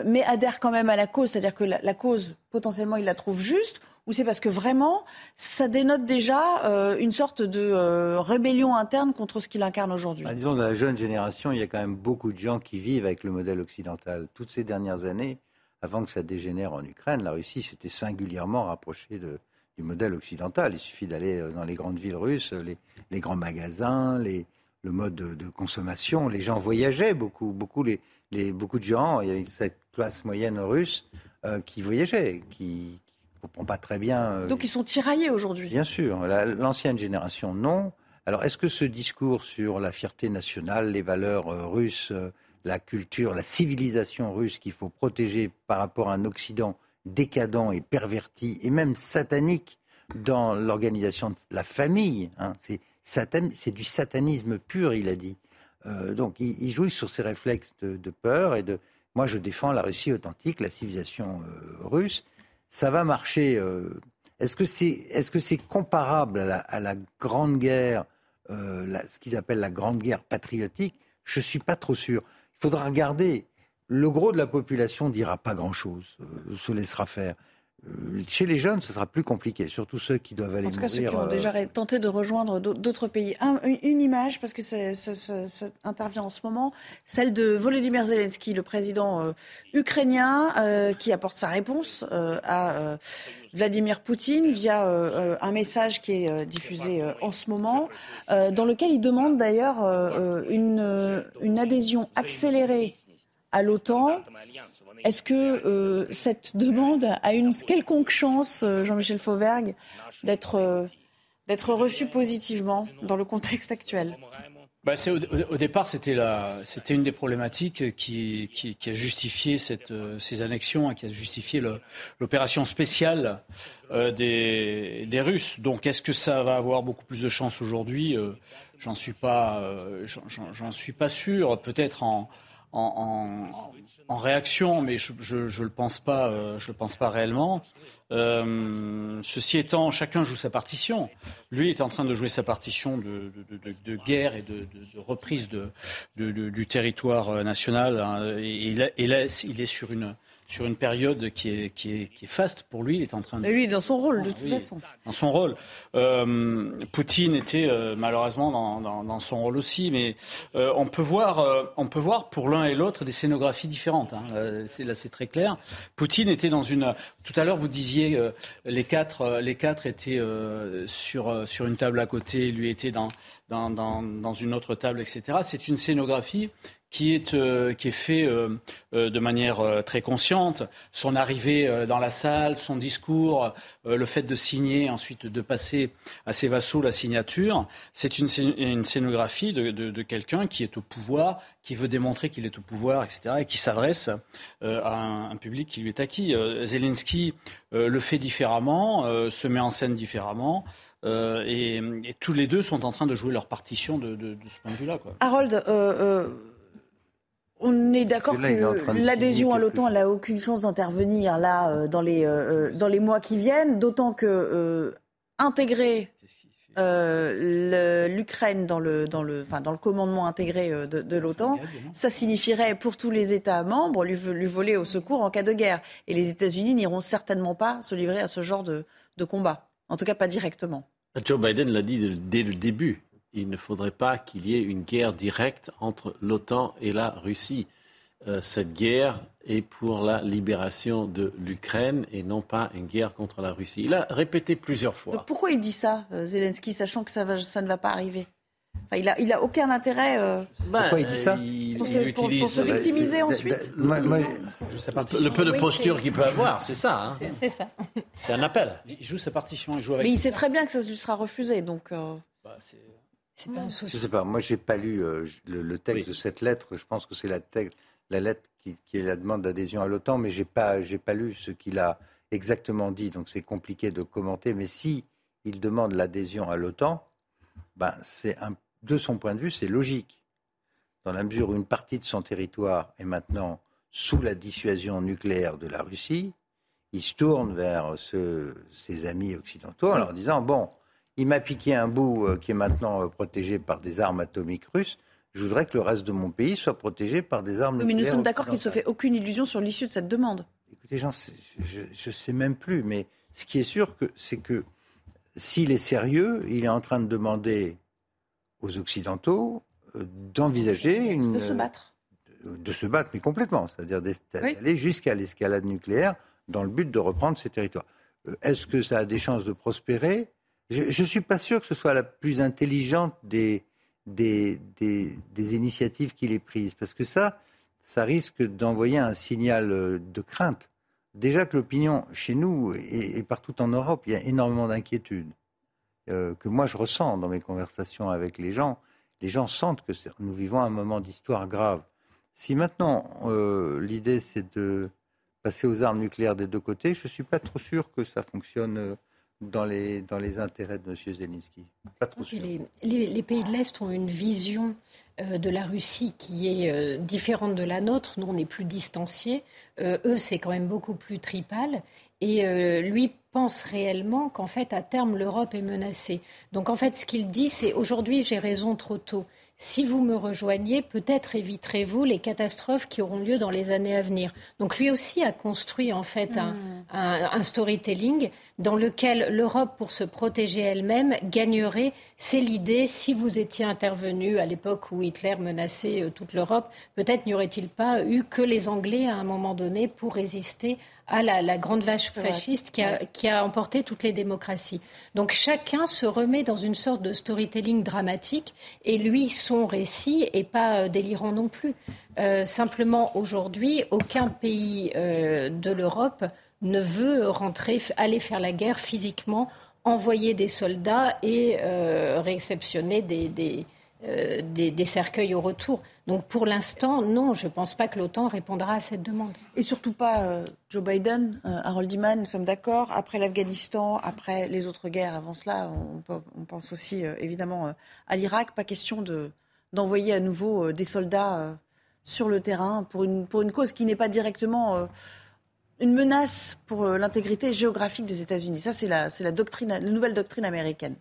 mais adhèrent quand même à la cause, c'est-à-dire que la cause, potentiellement, ils la trouvent juste ou c'est parce que vraiment, ça dénote déjà euh, une sorte de euh, rébellion interne contre ce qu'il incarne aujourd'hui bah, Disons, dans la jeune génération, il y a quand même beaucoup de gens qui vivent avec le modèle occidental. Toutes ces dernières années, avant que ça dégénère en Ukraine, la Russie s'était singulièrement rapprochée du modèle occidental. Il suffit d'aller euh, dans les grandes villes russes, les, grands magasins, le mode de, consommation. Les gens voyageaient beaucoup, beaucoup de gens. Il y avait cette classe moyenne russe qui voyageait, qui, comprends pas très bien. Euh, Donc ils sont tiraillés aujourd'hui. Bien sûr. L'ancienne génération, non. Alors est-ce que ce discours sur la fierté nationale, les valeurs euh, russes, euh, la culture, la civilisation russe qu'il faut protéger par rapport à un Occident décadent et perverti, et même satanique dans l'organisation de la famille, hein, c'est du satanisme pur, il a dit. donc il, joue sur ces réflexes de, peur et de... Moi, je défends la Russie authentique, la civilisation russe ça va marcher. Euh, est-ce que c'est est -ce c'est comparable à la, Grande Guerre, euh, ce qu'ils appellent la Grande Guerre patriotique? Je ne suis pas trop sûr. Il faudra regarder. Le gros de la population dira pas grand-chose, euh, se laissera faire. Euh, chez les jeunes, ce sera plus compliqué, surtout ceux qui doivent aller En tout cas, ceux qui ont euh, déjà tenté de rejoindre d'autres pays. une image, parce que ça, intervient en ce moment, celle de Volodymyr Zelensky, le président euh, ukrainien, qui apporte sa réponse à Vladimir Poutine via un message qui est diffusé en ce moment, dans lequel il demande d'ailleurs une, une adhésion accélérée à l'OTAN est-ce que euh, cette demande a une quelconque chance, euh, Jean-Michel Fauvergue, d'être euh, d'être reçue positivement dans le contexte actuel? bah, au, départ, c'était une des problématiques qui, qui, a justifié cette, ces annexions et qui a justifié l'opération spéciale des, des, Russes. Donc, est-ce que ça va avoir beaucoup plus de chance aujourd'hui? J'en suis pas, j'en suis pas sûr. Peut-être en en, réaction, mais je ne le pense pas, euh, je le pense pas réellement. Euh, ceci étant, chacun joue sa partition. Lui est en train de jouer sa partition de, guerre et de, reprise du territoire national. Hein, et il est sur une sur une période qui est, qui est, qui est faste pour lui. Il est en train de. Et lui, dans son rôle, de toute façon. Dans son rôle. Euh, Poutine était euh, malheureusement dans, dans, son rôle aussi, mais euh, on, peut voir, on peut voir pour l'un et l'autre des scénographies différentes. Hein. Là, c'est très clair. Poutine était dans une. Tout à l'heure, vous disiez les quatre, les quatre étaient sur, sur une table à côté, lui était dans, dans, dans, dans une autre table, etc. C'est une scénographie qui est, euh, qui est fait euh, euh, de manière très consciente. Son arrivée dans la salle, son discours, le fait de signer, ensuite de passer à ses vassaux la signature, c'est une, une, scénographie de, de, de quelqu'un qui est au pouvoir, qui veut démontrer qu'il est au pouvoir, etc., et qui s'adresse à un, un, public qui lui est acquis. Zelensky le fait différemment, se met en scène différemment. et, et, tous les deux sont en train de jouer leur partition de, de, de ce point de vue-là. Harold, on est d'accord que l'adhésion à l'OTAN, n'a aucune chance d'intervenir là euh, dans les euh, euh, dans les mois qui viennent, d'autant que intégrer l'Ukraine dans le dans le enfin dans le commandement intégré de, l'OTAN, ça signifierait pour tous les États membres lui, lui, voler au secours en cas de guerre. Et les États-Unis n'iront certainement pas se livrer à ce genre de, de combat, en tout cas pas directement. Joe Biden l'a dit dès le début il ne faudrait pas qu'il y ait une guerre directe entre l'OTAN et la Russie. Euh, cette guerre est pour la libération de l'Ukraine et non pas une guerre contre la Russie. Il a répété plusieurs fois. pourquoi il dit ça, euh, Zelensky, sachant que ça, ne va pas arriver? Il n'a il a aucun intérêt. Euh, pourquoi il dit ça? Il, pour, se, victimiser ensuite. le peu de posture qu'il peut avoir, c'est ça. Hein. C'est ça. C'est un appel. Il joue sa partition, il joue avec. Mais il sait très bien que ça lui sera refusé, donc. Bah, je ne sais pas. Moi, j'ai pas lu euh, le, texte de cette lettre. Je pense que c'est la, la lettre qui, est la demande d'adhésion à l'OTAN, mais je n'ai pas, pas lu ce qu'il a exactement dit, donc c'est compliqué de commenter. Mais si il demande l'adhésion à l'OTAN, ben, c'est de son point de vue, c'est logique. Dans la mesure où une partie de son territoire est maintenant sous la dissuasion nucléaire de la Russie, il se tourne vers ses amis occidentaux en leur disant Bon, il m'a piqué un bout euh, qui est maintenant euh, protégé par des armes atomiques russes. Je voudrais que le reste de mon pays soit protégé par des armes. Mais nous sommes d'accord qu'il ne se fait aucune illusion sur l'issue de cette demande. Écoutez, Jean, je ne sais même plus, mais ce qui est sûr, c'est que s'il est sérieux, il est en train de demander aux Occidentaux euh, d'envisager une. De se battre. De, se battre, mais complètement. C'est-à-dire d'aller jusqu'à l'escalade nucléaire dans le but de reprendre ces territoires. Est-ce que ça a des chances de prospérer? Je ne suis pas sûr que ce soit la plus intelligente des, initiatives qu'il ait prises, parce que ça, ça risque d'envoyer un signal euh, de crainte. Déjà que l'opinion chez nous et, partout en Europe, il y a énormément d'inquiétudes euh, que moi je ressens dans mes conversations avec les gens. Les gens sentent que nous vivons un moment d'histoire grave. Si maintenant l'idée c'est de passer aux armes nucléaires des deux côtés, je ne suis pas trop sûr que ça fonctionne euh, dans les, dans les intérêts de M. Zelensky. Pas trop sûr. Les, pays de l'Est ont une vision euh, de la Russie qui est euh, différente de la nôtre. Nous, on est plus distanciés. eux, c'est quand même beaucoup plus tripal. Et lui pense réellement qu'en fait, à terme, l'Europe est menacée. Donc, en fait, ce qu'il dit, c'est aujourd'hui, j'ai raison trop tôt si vous me rejoignez, peut-être éviterez-vous les catastrophes qui auront lieu dans les années à venir. Donc lui aussi a construit en fait un, hmm. storytelling dans lequel l'Europe, pour se protéger elle-même, gagnerait. C'est l'idée, si vous étiez intervenu à l'époque où Hitler menaçait euh, toute l'Europe, peut-être n'y aurait-il pas eu que les Anglais à un moment donné pour résister à la, grande vache fasciste qui a, qui a, emporté toutes les démocraties. Donc chacun se remet dans une sorte de storytelling dramatique et lui, son récit est pas euh, délirant non plus. Euh, simplement, aujourd'hui, aucun pays euh, de l'Europe ne veut rentrer, aller faire la guerre physiquement, envoyer des soldats et réceptionner des, des, des cercueils au retour. Donc pour l'instant, non, je ne pense pas que l'OTAN répondra à cette demande. Et surtout pas euh, Joe Biden, euh, Harold Iman, nous sommes d'accord. Après l'Afghanistan, après les autres guerres, avant cela, on, pense aussi euh, évidemment à l'Irak. Pas question de, d'envoyer à nouveau des soldats sur le terrain pour une, pour une cause qui n'est pas directement une menace pour l'intégrité géographique des États-Unis. Ça, c'est la, c'est la, la nouvelle doctrine américaine.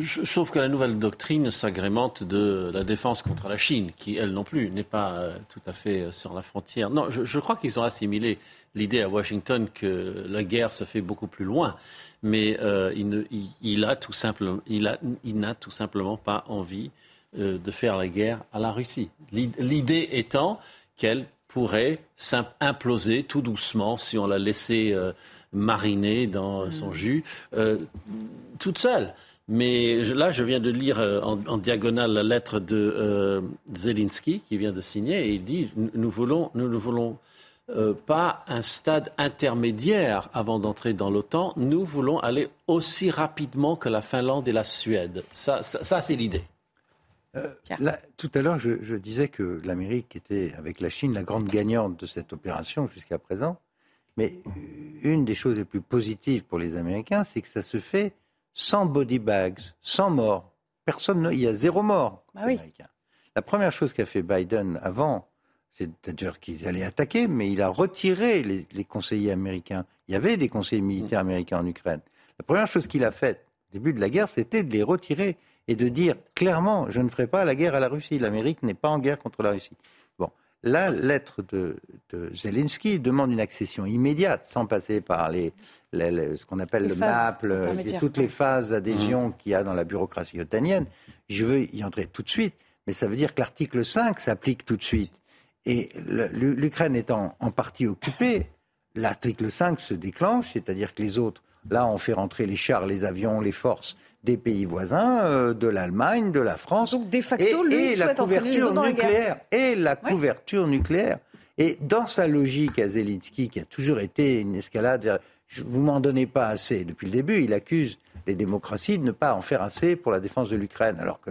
Sauf que la nouvelle doctrine s'agrémente de la défense contre la Chine, qui, elle non plus, n'est pas euh, tout à fait euh, sur la frontière. Non, je, crois qu'ils ont assimilé l'idée à Washington que la guerre se fait beaucoup plus loin, mais euh, il, n'a tout simplement, tout simplement pas envie de faire la guerre à la Russie. L'idée étant qu'elle pourrait imploser tout doucement si on la laissait mariner dans son mm. jus toute seule. Mais là, je viens de lire euh, en, diagonale la lettre de euh, Zelensky qui vient de signer et il dit nous voulons, nous ne voulons euh, pas un stade intermédiaire avant d'entrer dans l'OTAN. Nous voulons aller aussi rapidement que la Finlande et la Suède. Ça, ça, c'est l'idée. tout à l'heure, je, je, disais que l'Amérique était, avec la Chine, la grande gagnante de cette opération jusqu'à présent. Mais une des choses les plus positives pour les Américains, c'est que ça se fait sans body bags, sans mort. Personne, il y a zéro mort. Bah oui. La première chose qu'a fait Biden avant, c'est-à-dire qu'ils allaient attaquer, mais il a retiré les, conseillers américains. Il y avait des conseillers militaires américains en Ukraine. La première chose qu'il a faite, au début de la guerre, c'était de les retirer et de dire clairement, je ne ferai pas la guerre à la Russie. L'Amérique n'est pas en guerre contre la Russie. La lettre de, Zelensky demande une accession immédiate, sans passer par les, ce qu'on appelle le MAP, et toutes les phases d'adhésion mmh. qu'il y a dans la bureaucratie otanienne. Je veux y entrer tout de suite, mais ça veut dire que l'article 5 s'applique tout de suite. Et l'Ukraine étant en partie occupée, l'article 5 se déclenche, c'est-à-dire que les autres, là, on fait rentrer les chars, les avions, les forces des pays voisins, euh, de l'Allemagne, de la France. Donc, de facto, et, la couverture nucléaire. Et la couverture nucléaire. Et dans sa logique à Zelensky, qui a toujours été une escalade vers vous m'en donnez pas assez. Depuis le début, il accuse les démocraties de ne pas en faire assez pour la défense de l'Ukraine, alors que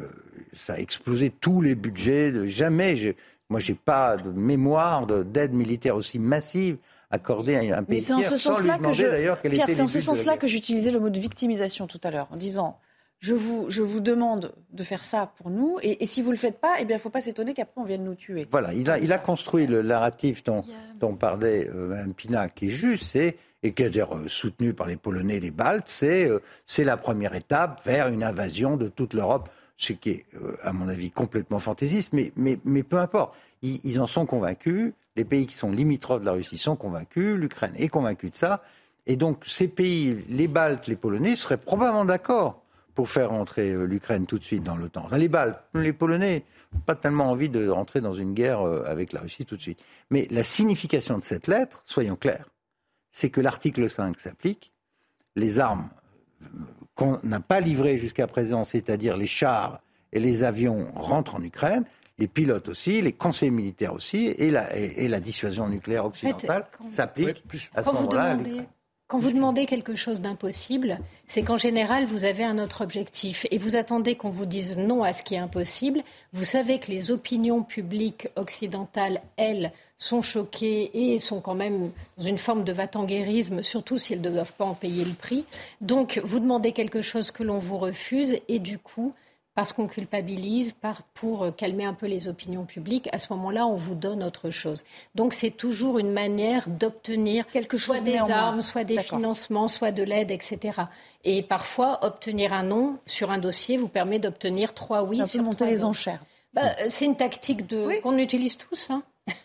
euh, ça a explosé tous les budgets. De, jamais, Moi, j'ai pas de mémoire d'aide militaire aussi massive accordée à un pays tiers, sans lui demander d'ailleurs quel était C'est en ce sens-là que j'utilisais le mot de victimisation tout à l'heure, en disant je vous, je vous demande de faire ça pour nous, et, si vous ne le faites pas, eh bien, il ne faut pas s'étonner qu'après on vienne nous tuer. Voilà, il a, il a construit le narratif dont, dont parlait euh, Mme Pina, qui est juste, et, et qui est d'ailleurs euh, soutenu par les Polonais et les Baltes, c'est euh, c'est la première étape vers une invasion de toute l'Europe, ce qui est, à mon avis, complètement fantaisiste, mais, mais, mais peu importe. Ils, en sont convaincus, les pays qui sont limitrophes de la Russie sont convaincus, l'Ukraine est convaincue de ça, et donc ces pays, les Baltes, les Polonais, seraient probablement d'accord pour faire entrer euh, l'Ukraine tout de suite dans l'OTAN. les Baltes, les Polonais, pas tellement envie de rentrer dans une guerre euh, avec la Russie tout de suite. Mais la signification de cette lettre, soyons clairs, c'est que l'article 5 s'applique, les armes euh, qu'on n'a pas livrées jusqu'à présent, c'est-à-dire les chars et les avions, rentrent en Ukraine, les pilotes aussi, les conseils militaires aussi, et la, et, la dissuasion nucléaire occidentale s'applique à ce moment-là. Quand vous demandez quelque chose d'impossible, c'est qu'en général, vous avez un autre objectif et vous attendez qu'on vous dise non à ce qui est impossible. Vous savez que les opinions publiques occidentales, elles, sont choquées et sont quand même dans une forme de vatanguérisme, surtout si elles ne doivent pas en payer le prix. Donc, vous demandez quelque chose que l'on vous refuse et du coup, parce qu'on culpabilise, par, pour euh, calmer un peu les opinions publiques, à ce moment-là, on vous donne autre chose. Donc c'est toujours une manière d'obtenir quelque soit des armes, soit des financements, soit de l'aide, etc. Et parfois, obtenir un non sur un dossier vous permet d'obtenir trois oui. sur monter les enchères. Bah, euh, c'est une tactique de... qu'on utilise tous. Hein.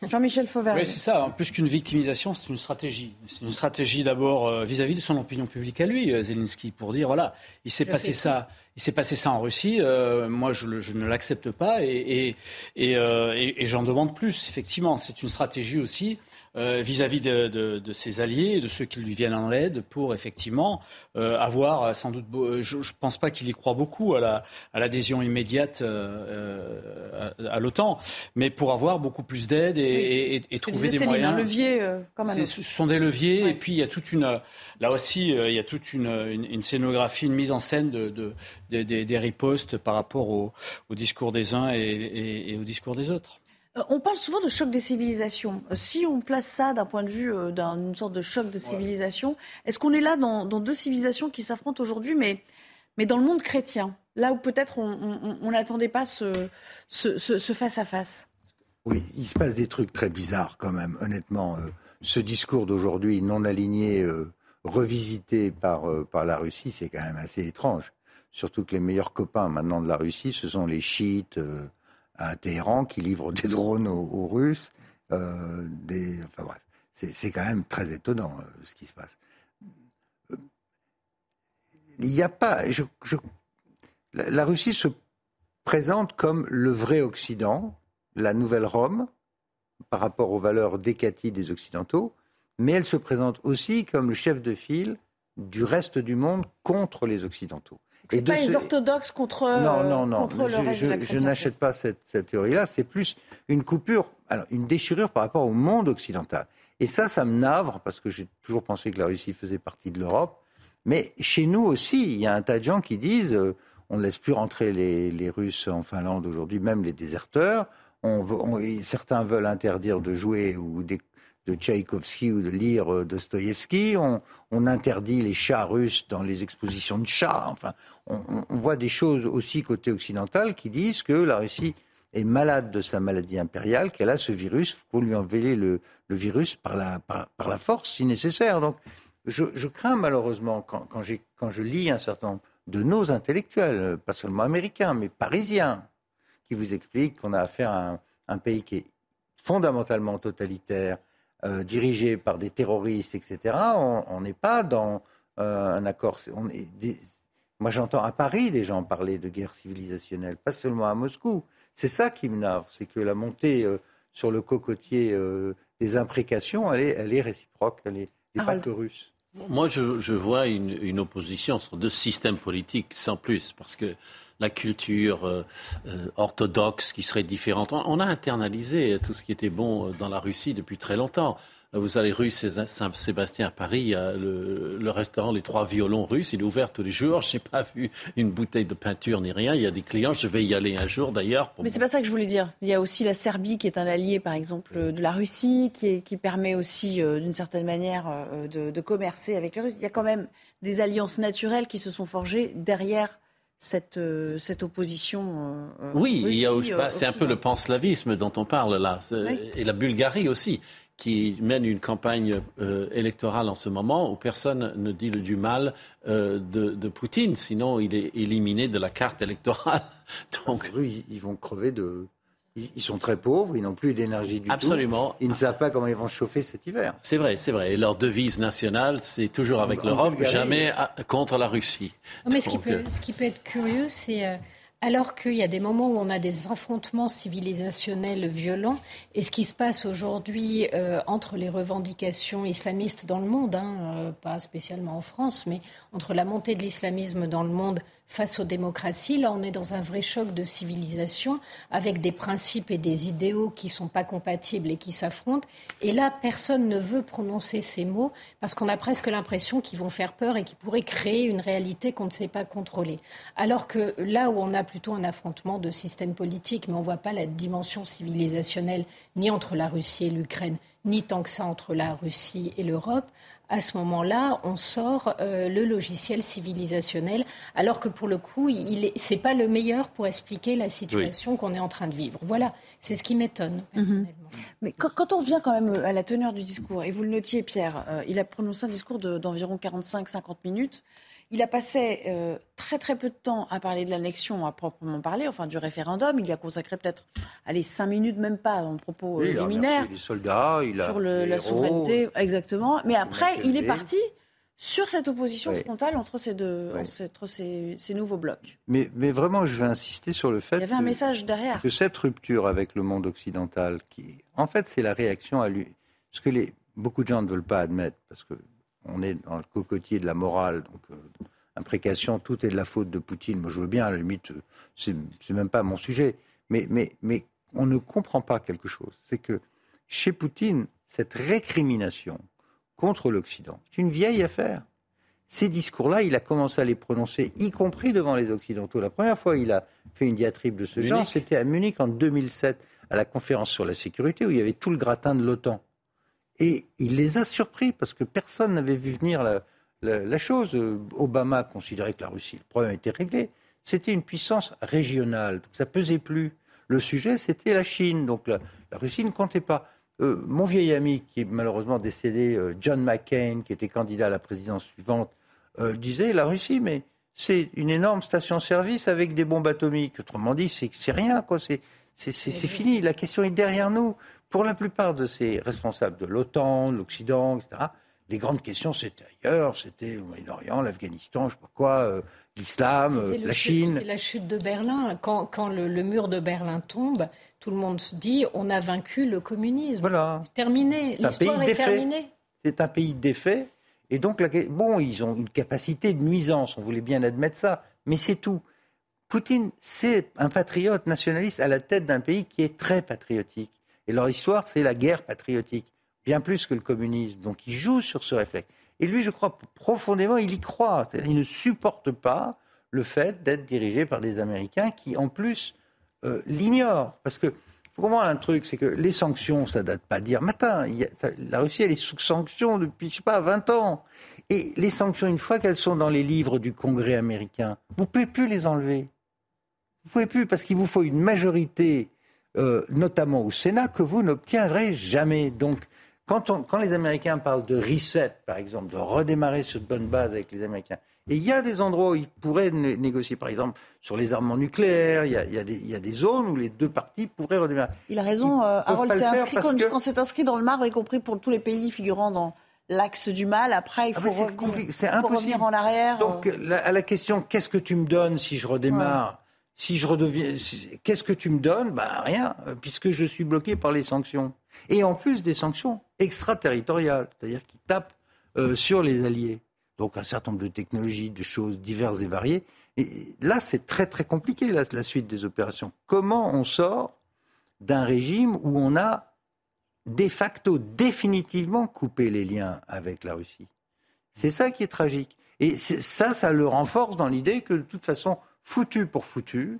Jean-Michel Fauvert. Oui, c'est ça. Plus qu'une victimisation, c'est une stratégie. C'est une stratégie d'abord euh, vis-à-vis de son opinion publique à lui, euh, Zelensky, pour dire voilà, il s'est passé ça. Il s'est passé ça en Russie. Euh, moi, je, ne l'accepte pas et, et j'en demande plus. Effectivement, c'est une stratégie aussi euh, vis-à-vis de, de, de, ses alliés et de ceux qui lui viennent en aide pour effectivement euh, avoir euh, sans doute. Je ne pense pas qu'il y croit beaucoup à, la, à l'adhésion immédiate à, à, l'OTAN, mais pour avoir beaucoup plus d'aide et, et, et trouver des moyens. Un levier, comme un Ce sont des leviers et puis il y a toute une. Là aussi, il y a toute une, une, scénographie, une mise en scène de, de des, des, ripostes par rapport au, au discours des uns et, et au discours des autres. Euh, on parle souvent de choc des civilisations. Euh, si on place ça d'un point de vue euh, d'une sorte de choc de civilisation, est-ce qu'on est là dans, deux civilisations qui s'affrontent aujourd'hui, mais, mais dans le monde chrétien, là où peut-être on n'attendait pas ce, ce, face-à-face? Oui, il se passe des trucs très bizarres quand même, honnêtement. ce discours d'aujourd'hui non aligné, revisité par, par la Russie, c'est quand même assez étrange. Surtout que les meilleurs copains maintenant de la Russie, ce sont les chiites à Téhéran qui livre des drones aux, Russes. Euh, enfin bref, c'est quand même très étonnant euh, ce qui se passe. Euh, il n'y a pas. La, Russie se présente comme le vrai Occident, la nouvelle Rome, par rapport aux valeurs décatives des Occidentaux, mais elle se présente aussi comme le chef de file du reste du monde contre les Occidentaux. C'est pas les orthodoxes contre, non, non, non. contre le reste je, de la Je n'achète pas cette, cette théorie-là. C'est plus une coupure, alors une déchirure par rapport au monde occidental. Et ça, ça me navre parce que j'ai toujours pensé que la Russie faisait partie de l'Europe. Mais chez nous aussi, il y a un tas de gens qui disent euh, on ne laisse plus rentrer les, les Russes en Finlande aujourd'hui, même les déserteurs. On, certains veulent interdire de jouer ou des, de Tchaïkovski ou de lire euh, Dostoïevski. On, interdit les chats russes dans les expositions de chats. Enfin, on, voit des choses aussi côté occidental qui disent que la Russie est malade de sa maladie impériale, qu'elle a ce virus, faut lui enlever le, le virus par la, par, la force si nécessaire. Donc, je, crains malheureusement, quand, quand, je lis un certain nombre de nos intellectuels, pas seulement américains, mais parisiens, qui vous expliquent qu'on a affaire à un pays qui est fondamentalement totalitaire, euh, dirigés par des terroristes, etc., on n'est pas dans euh, un accord. On est Moi, j'entends à Paris des gens parler de guerre civilisationnelle, pas seulement à Moscou. C'est ça qui me nave, c'est que la montée euh, sur le cocotier des imprécations, elle est, elle est réciproque, elle n'est pas que russe. Moi, je, je vois une, une, opposition entre deux systèmes politiques sans plus, parce que la culture euh, euh, orthodoxe qui serait différente. On a internalisé tout ce qui était bon euh, dans la Russie depuis très longtemps. Vous allez rue Saint-Sébastien à Paris, a le, restaurant Les Trois Violons Russes, il est ouvert tous les jours. <laughs> Je n'ai pas vu une bouteille de peinture ni rien. Il y a des clients, je vais y aller un jour d'ailleurs. Mais c'est pas ça que je voulais dire. Il y a aussi la Serbie qui est un allié, par exemple, de la Russie, qui, qui permet aussi, euh, d'une certaine manière, euh, de, de commercer avec les Russes. Il y a quand même des alliances naturelles qui se sont forgées derrière cette, euh, cette opposition. Euh, oui, il y a, bah, c'est un peu le panslavisme dont on parle là, et la Bulgarie aussi, qui mène une campagne euh, électorale en ce moment où personne ne dit du mal de, de, Poutine, sinon il est éliminé de la carte électorale. <laughs> Donc, ils vont crever de, ils sont très pauvres, ils n'ont plus d'énergie du Absolument. tout. Ils ne savent pas comment ils vont chauffer cet hiver. C'est vrai, c'est vrai. Et leur devise nationale, c'est toujours avec l'Europe, jamais contre la Russie. mais ce, qui peut, ce, qui peut, être curieux, c'est euh, alors qu'il y a des moments où on a des affrontements civilisationnels violents, et ce qui se passe aujourd'hui euh, entre les revendications islamistes dans le monde, hein, euh, pas spécialement en France, mais entre la montée de l'islamisme dans le monde face aux démocraties. Là, on est dans un vrai choc de civilisation avec des principes et des idéaux qui ne sont pas compatibles et qui s'affrontent. Et là, personne ne veut prononcer ces mots parce qu'on a presque l'impression qu'ils vont faire peur et qu'ils pourraient créer une réalité qu'on ne sait pas contrôler. Alors que là où on a plutôt un affrontement de systèmes politiques, mais on ne voit pas la dimension civilisationnelle ni entre la Russie et l'Ukraine, ni tant que ça entre la Russie et l'Europe, à ce moment-là, on sort euh, le logiciel civilisationnel, alors que pour le coup, ce n'est pas le meilleur pour expliquer la situation qu'on est en train de vivre. Voilà, c'est ce qui m'étonne mhm. personnellement. Mais quand, on revient quand même à la teneur du discours, et vous le notiez, Pierre, euh, il a prononcé un discours d'environ 45-50 minutes. Il a passé euh, très très peu de temps à parler de l'annexion à proprement parler, enfin du référendum. Il y a consacré peut-être, allez, cinq minutes même pas en propos oui, liminaires. les soldats, il a sur la souveraineté, exactement. Mais après, il est parti sur cette opposition frontale entre ces deux, entre ces, ces, nouveaux blocs. Mais, mais, vraiment, je vais insister sur le fait il y avait un message derrière. que cette rupture avec le monde occidental, qui, en fait, c'est la réaction à lui, ce que les, beaucoup de gens ne veulent pas admettre, parce que on est dans le cocotier de la morale, donc euh, imprécation, tout est de la faute de Poutine. Moi, je veux bien, à la limite, c'est même pas mon sujet. Mais, mais, mais on ne comprend pas quelque chose. C'est que chez Poutine, cette récrimination contre l'Occident, c'est une vieille affaire. Ces discours-là, il a commencé à les prononcer, y compris devant les Occidentaux. La première fois il a fait une diatribe de ce genre, c'était à Munich en 2007, à la conférence sur la sécurité, où il y avait tout le gratin de l'OTAN. Et il les a surpris parce que personne n'avait vu venir la, chose. Obama considérait que la Russie, le problème était réglé. C'était une puissance régionale, donc ça pesait plus. Le sujet, c'était la Chine, donc la, Russie ne comptait pas. Euh, mon vieil ami, qui est malheureusement décédé, euh, John McCain, qui était candidat à la présidence suivante, euh, disait la Russie, mais c'est une énorme station-service avec des bombes atomiques. Autrement dit, c'est rien, quoi. C'est fini. La question est derrière nous pour la plupart de ces responsables de l'OTAN, de l'Occident, etc., les grandes questions, c'était ailleurs, c'était au Moyen-Orient, l'Afghanistan, je sais pas quoi, euh, l'islam, euh, la Chine. C'est la chute de Berlin. Quand, le, mur de Berlin tombe, tout le monde se dit on a vaincu le communisme. Voilà. Terminé. L'histoire est terminée. C'est un pays défait. Et donc, bon, ils ont une capacité de nuisance, on voulait bien admettre ça, mais c'est tout. Poutine, c'est un patriote nationaliste à la tête d'un pays qui est très patriotique. Et leur histoire, c'est la guerre patriotique, bien plus que le communisme. Donc ils jouent sur ce réflexe. Et lui, je crois profondément, il y croit. Il ne supporte pas le fait d'être dirigé par des Américains qui, en plus, euh, l'ignorent. Parce que faut comprendre un truc, c'est que les sanctions, ça date pas d'hier matin. la Russie, elle est sous sanctions depuis, je sais pas, 20 ans. Et les sanctions, une fois qu'elles sont dans les livres du Congrès américain, vous pouvez plus les enlever. Vous pouvez plus parce qu'il vous faut une majorité euh, notamment au Sénat, que vous n'obtiendrez jamais. Donc, quand, quand, les Américains parlent de reset, par exemple, de redémarrer sur de bonnes bases avec les Américains, et il y a des endroits où ils pourraient négocier, par exemple, sur les armements nucléaires, il y, a, il, y a des, il y, a, des, zones où les deux parties pourraient redémarrer. Il a raison, euh, Harold, c'est inscrit quand, c'est inscrit dans le marbre, y compris pour tous les pays figurant dans l'axe du mal. Après, il ah, faut, revenir, revenir, en arrière. Donc, euh. à la question, qu'est-ce que tu me donnes si je redémarre? Si je redeviens, qu'est-ce que tu me donnes? Ben rien, puisque je suis bloqué par les sanctions. Et en plus des sanctions extraterritoriales, c'est-à-dire qui tapent euh, sur les alliés. Donc un certain nombre de technologies, de choses diverses et variées. Là, c'est très très compliqué la, suite des opérations. Comment on sort d'un régime où on a de facto définitivement couper les liens avec la Russie? C'est ça qui est tragique. Et ça, ça le renforce dans l'idée que de toute façon, foutu pour foutu,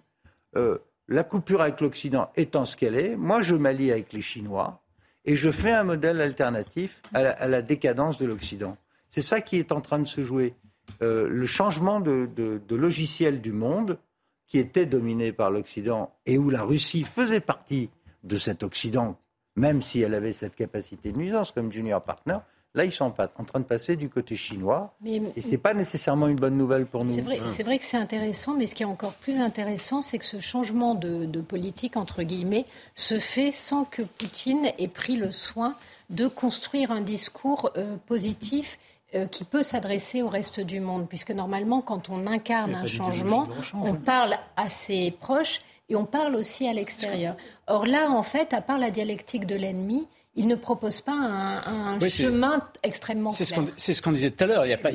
euh, la coupure avec l'Occident étant ce qu'elle est, moi je m'allie avec les Chinois et je fais un modèle alternatif à la, décadence de l'Occident. C'est ça qui est en train de se jouer. Euh, le changement de, de, logiciel du monde qui était dominé par l'Occident et où la Russie faisait partie de cet Occident, même si elle avait cette capacité de nuisance comme junior partner, Là, ils sont en train de passer du côté chinois. Mais, et ce n'est pas nécessairement une bonne nouvelle pour nous. C'est vrai, que c'est intéressant, mais ce qui est encore plus intéressant, c'est que ce changement de, politique, entre guillemets, se fait sans que Poutine ait pris le soin de construire un discours euh, positif euh, qui peut s'adresser au reste du monde, puisque normalement, quand on incarne un changement, on parle à ses proches et on parle aussi à l'extérieur. Or là, en fait, à part la dialectique de l'ennemi, il ne propose pas un, chemin extrêmement clair. C'est ce qu'on disait tout à l'heure. Il n'y a, pas,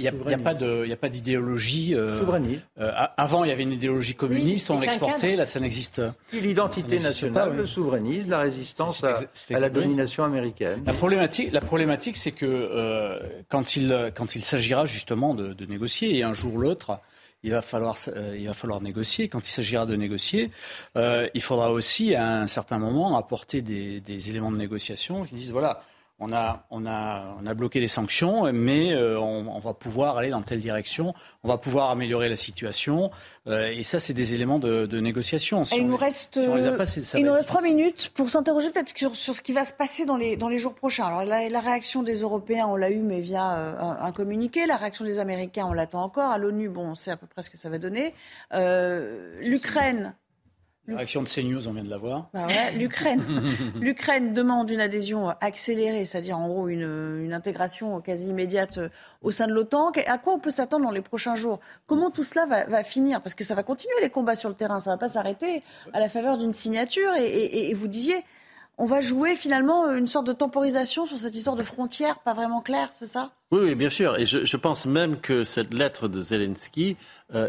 a, pas d'idéologie. Euh, euh, avant, il y avait une idéologie communiste, on l'exportait. Là, ça n'existe. L'identité nationale, le souverainisme, la résistance à, la domination américaine. La problématique, la problématique c'est que euh, quand, il, quand il s'agira justement de, de, négocier, et un jour ou l'autre, il va falloir, euh, il va falloir négocier. Quand il s'agira de négocier, euh, il faudra aussi, à un certain moment, apporter des, des éléments de négociation qui disent voilà, on a, on, a, on a bloqué les sanctions, mais euh, on, va pouvoir aller dans telle direction, on va pouvoir améliorer la situation. Euh, et ça, c'est des éléments de, négociation. il nous reste, il nous reste trois minutes pour s'interroger peut-être sur, sur, ce qui va se passer dans les, dans les jours prochains. Alors la, réaction des Européens, on l'a eu, mais via euh, un, communiqué. La réaction des Américains, on l'attend encore. À l'ONU, bon, on sait à peu près ce que ça va donner. L'Ukraine la réaction de CNews, on vient de la voir. Bah L'Ukraine, <laughs> l'Ukraine demande une adhésion accélérée, c'est-à-dire en gros une, une, intégration quasi immédiate au sein de l'OTAN. À quoi on peut s'attendre dans les prochains jours? Comment tout cela va, va, finir? Parce que ça va continuer les combats sur le terrain, ça ne va pas s'arrêter à la faveur d'une signature. Et, et, et, vous disiez, on va jouer finalement une sorte de temporisation sur cette histoire de frontières pas vraiment claire, c'est ça? Oui, bien sûr. Et je, pense même que cette lettre de Zelensky euh,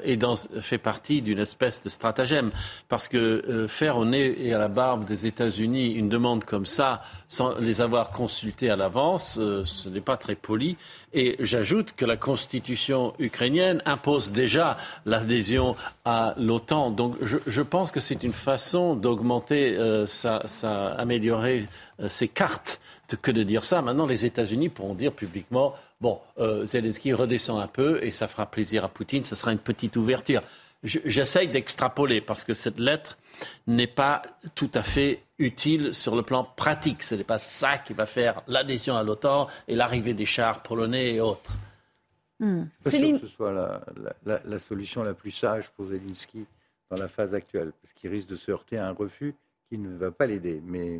fait partie d'une espèce de stratagème. Parce que euh, faire au nez et à la barbe des États-Unis une demande comme ça, sans les avoir consultés à l'avance, euh, ce n'est pas très poli. Et j'ajoute que la constitution ukrainienne impose déjà l'adhésion à l'OTAN. Donc je, je, pense que c'est une façon d'augmenter, ça, ça, améliorer ses cartes que de dire ça. Maintenant, les États-Unis pourront dire publiquement bon, euh, Zelensky redescend un peu et ça fera plaisir à Poutine, ce sera une petite ouverture. J'essaye d'extrapoler parce que cette lettre n'est pas tout à fait utile sur le plan pratique. Ce n'est pas ça qui va faire l'adhésion à l'OTAN et l'arrivée des chars polonais et autres. Hmm. Pas sûr que ce soit la, la, la, solution la plus sage pour Zelensky dans la phase actuelle, parce qu'il risque de se heurter à un refus qui ne va pas l'aider. Mais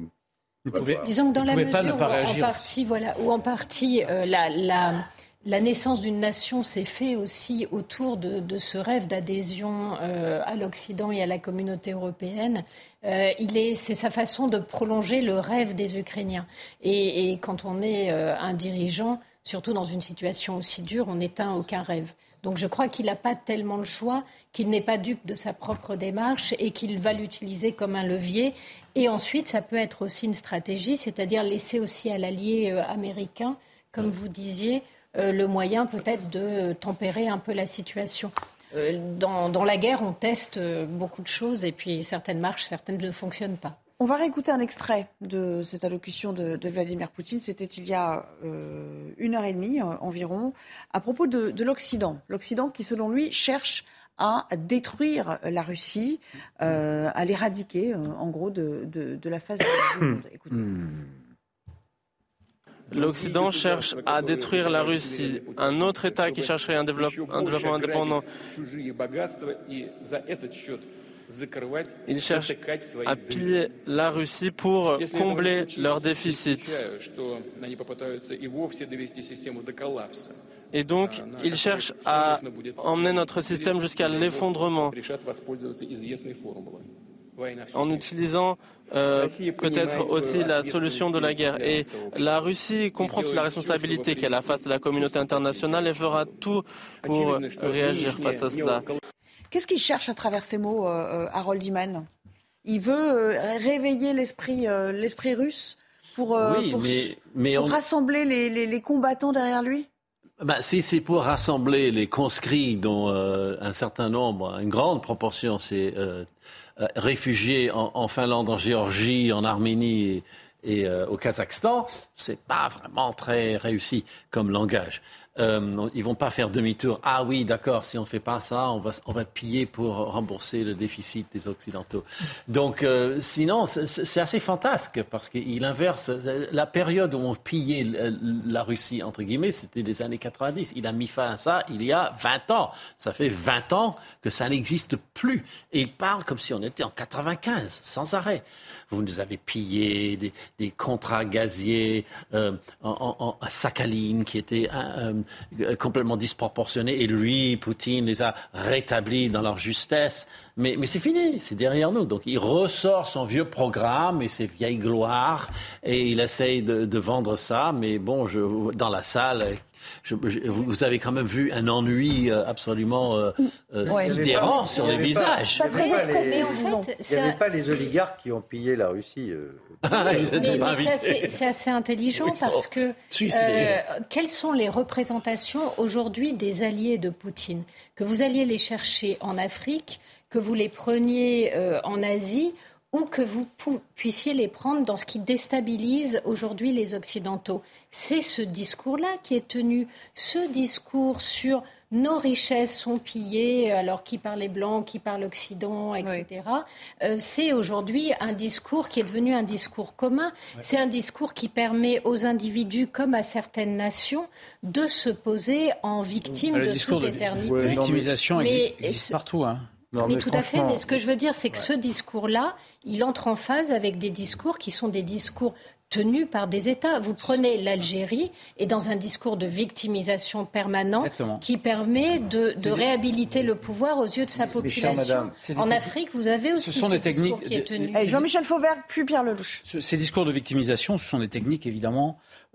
Disons que dans la mesure où, en partie, voilà, où en partie euh, la, la, naissance d'une nation s'est fait aussi autour de, ce rêve d'adhésion euh, à l'Occident et à la communauté européenne, euh, c'est sa façon de prolonger le rêve des Ukrainiens. Et, et quand on est un dirigeant, surtout dans une situation aussi dure, on n'éteint aucun rêve. Donc je crois qu'il n'a pas tellement le choix, qu'il n'est pas dupe de sa propre démarche et qu'il va l'utiliser comme un levier. Et ensuite, ça peut être aussi une stratégie, c'est-à-dire laisser aussi à l'allié euh, américain, comme vous disiez, euh, le moyen peut-être de tempérer un peu la situation. Euh, dans, la guerre, on teste beaucoup de choses et puis certaines marchent, certaines ne fonctionnent pas. On va réécouter un extrait de cette allocution de, Vladimir Poutine. C'était il y a une heure et demie environ, à propos de, de l'Occident. L'Occident qui, selon lui, cherche à détruire la Russie, euh, à l'éradiquer, euh, en gros, de, de, la phase du monde. <coughs> L'Occident cherche à détruire la Russie. Un autre État qui chercherait un, un développement indépendant. Ils cherchent à piller la Russie pour combler leurs déficits. Et donc, ils cherchent à emmener notre système jusqu'à l'effondrement. En utilisant euh, peut-être aussi la solution de la guerre. Et la Russie comprend toute la responsabilité qu'elle a face à la communauté internationale et fera tout pour réagir face à cela. Qu'est-ce qu'il cherche à travers ces mots, euh, euh, Harold Iman? Il veut réveiller l'esprit russe pour, rassembler les, combattants derrière lui? Bah, si c'est pour rassembler les conscrits dont un certain nombre, une grande proportion, c'est réfugiés en, Finlande, en Géorgie, en Arménie et, au Kazakhstan, c'est pas vraiment très réussi comme langage. Euh, ils vont pas faire demi-tour. Ah oui, d'accord, si on fait pas ça, on va, on va piller pour rembourser le déficit des Occidentaux. Donc, euh, sinon, c'est assez fantasque parce qu'il inverse. La période où on pillait la Russie, entre guillemets, c'était les années 90. Il a mis fin à ça il y a 20 ans. Ça fait 20 ans que ça n'existe plus. Et il parle comme si on était en 95, sans arrêt vous nous avez pillé des, contrats gaziers euh, en, à Sakhaline qui étaient euh, euh, complètement disproportionnés. Et lui, Poutine, les a rétablis dans leur justesse. Mais, c'est fini, c'est derrière nous. Donc il ressort son vieux programme et ses vieilles gloires et il essaye de, de vendre ça. Mais bon, je, dans la salle, vous avez quand même vu un ennui euh, absolument euh, euh, sidérant sur les visages. Pas très Il n'y avait pas les oligarques qui ont pillé la Russie. <laughs> c'est assez, intelligent parce que quelles sont les représentations aujourd'hui des alliés de Poutine? Que vous alliez les chercher en Afrique, que vous les preniez en Asie ou que vous puissiez les prendre dans ce qui déstabilise aujourd'hui les Occidentaux. C'est ce discours-là qui est tenu, ce discours sur nos richesses sont pillées, alors qui parle les Blancs, qui parle l'Occident, etc. Euh, c'est aujourd'hui un discours qui est devenu un discours commun. C'est un discours qui permet aux individus, comme à certaines nations, de se poser en victime de toute éternité. La victimisation existe partout. Hein mais, tout à fait. Mais ce que je veux dire, c'est que ce discours-là, il entre en phase avec des discours qui sont des discours tenus par des États. Vous prenez l'Algérie et dans un discours de victimisation permanent qui permet de, réhabiliter le pouvoir aux yeux de sa population. En Afrique, vous avez aussi ce, sont des techniques qui est tenu. Jean-Michel Fauvert, puis Pierre Lelouch. Ces discours de victimisation, ce sont des techniques évidemment euh,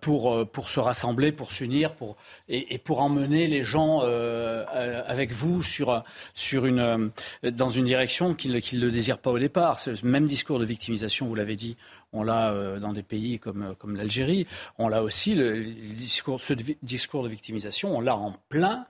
pour, euh, pour se rassembler, pour s'unir pour, et, pour emmener les gens euh, avec vous sur, sur une, dans une direction qu'ils ne désirent pas au départ. Ce même discours de victimisation, vous l'avez dit, on l'a dans des pays comme, comme l'Algérie. On l'a aussi, le, discours, ce discours de victimisation, on l'a en plein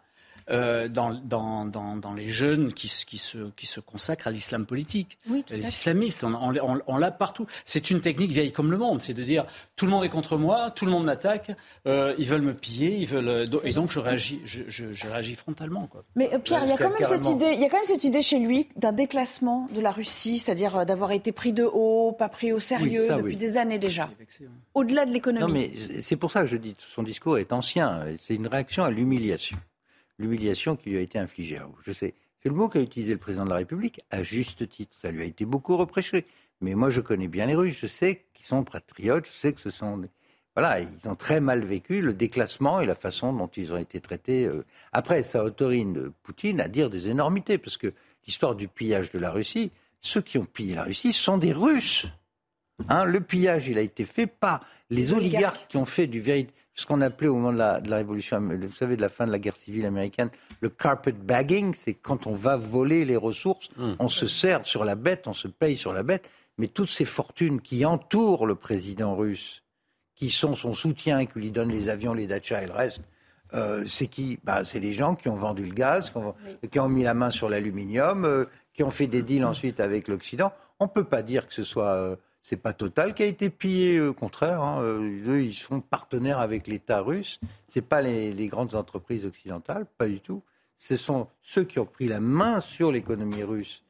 euh, dans, dans, dans, les jeunes qui, qui, se, qui se consacrent à l'islam politique. les islamistes, on, on, l'a partout. C'est une technique vieille comme le monde, c'est de dire tout le monde est contre moi, tout le monde m'attaque, euh, ils veulent me piller, ils veulent, euh, et donc je réagis, je, je, réagis frontalement. Quoi. Mais Pierre, il y, a quand même cette idée, il y a quand même cette idée chez lui d'un déclassement de la Russie, c'est-à-dire d'avoir été pris de haut, pas pris au sérieux depuis des années déjà. Au-delà de l'économie. Non, mais c'est pour ça que je dis que son discours est ancien. C'est une réaction à l'humiliation l'humiliation qui lui a été infligée. je sais, c'est le mot qu'a utilisé le président de la République à juste titre. Ça lui a été beaucoup reproché. Mais moi, je connais bien les Russes. Je sais qu'ils sont patriotes. Je sais que ce sont voilà, ils ont très mal vécu le déclassement et la façon dont ils ont été traités. Euh. Après, ça autorise Poutine à dire des énormités, parce que l'histoire du pillage de la Russie, ceux qui ont pillé la Russie sont des Russes. Hein, le pillage, il a été fait par les oligarques qui ont fait du véritable ce qu'on appelait au moment de la, révolution, vous savez, de la fin de la guerre civile américaine, le carpet bagging, c'est quand on va voler les ressources, mmh. on se sert sur la bête, on se paye sur la bête, mais toutes ces fortunes qui entourent le président russe, qui sont son soutien, qui lui donnent les avions, les dachas et le reste, euh, c'est qui? Bah, C'est les gens qui ont vendu le gaz, qui ont, mis la main sur l'aluminium, euh, qui ont fait des deals ensuite avec l'Occident. On ne peut pas dire que ce soit euh, c'est pas Total qui a été pillé, au contraire. Hein. Euh, ils sont partenaires avec l'État russe. C'est pas les, grandes entreprises occidentales, pas du tout. Ce sont ceux qui ont pris la main sur l'économie russe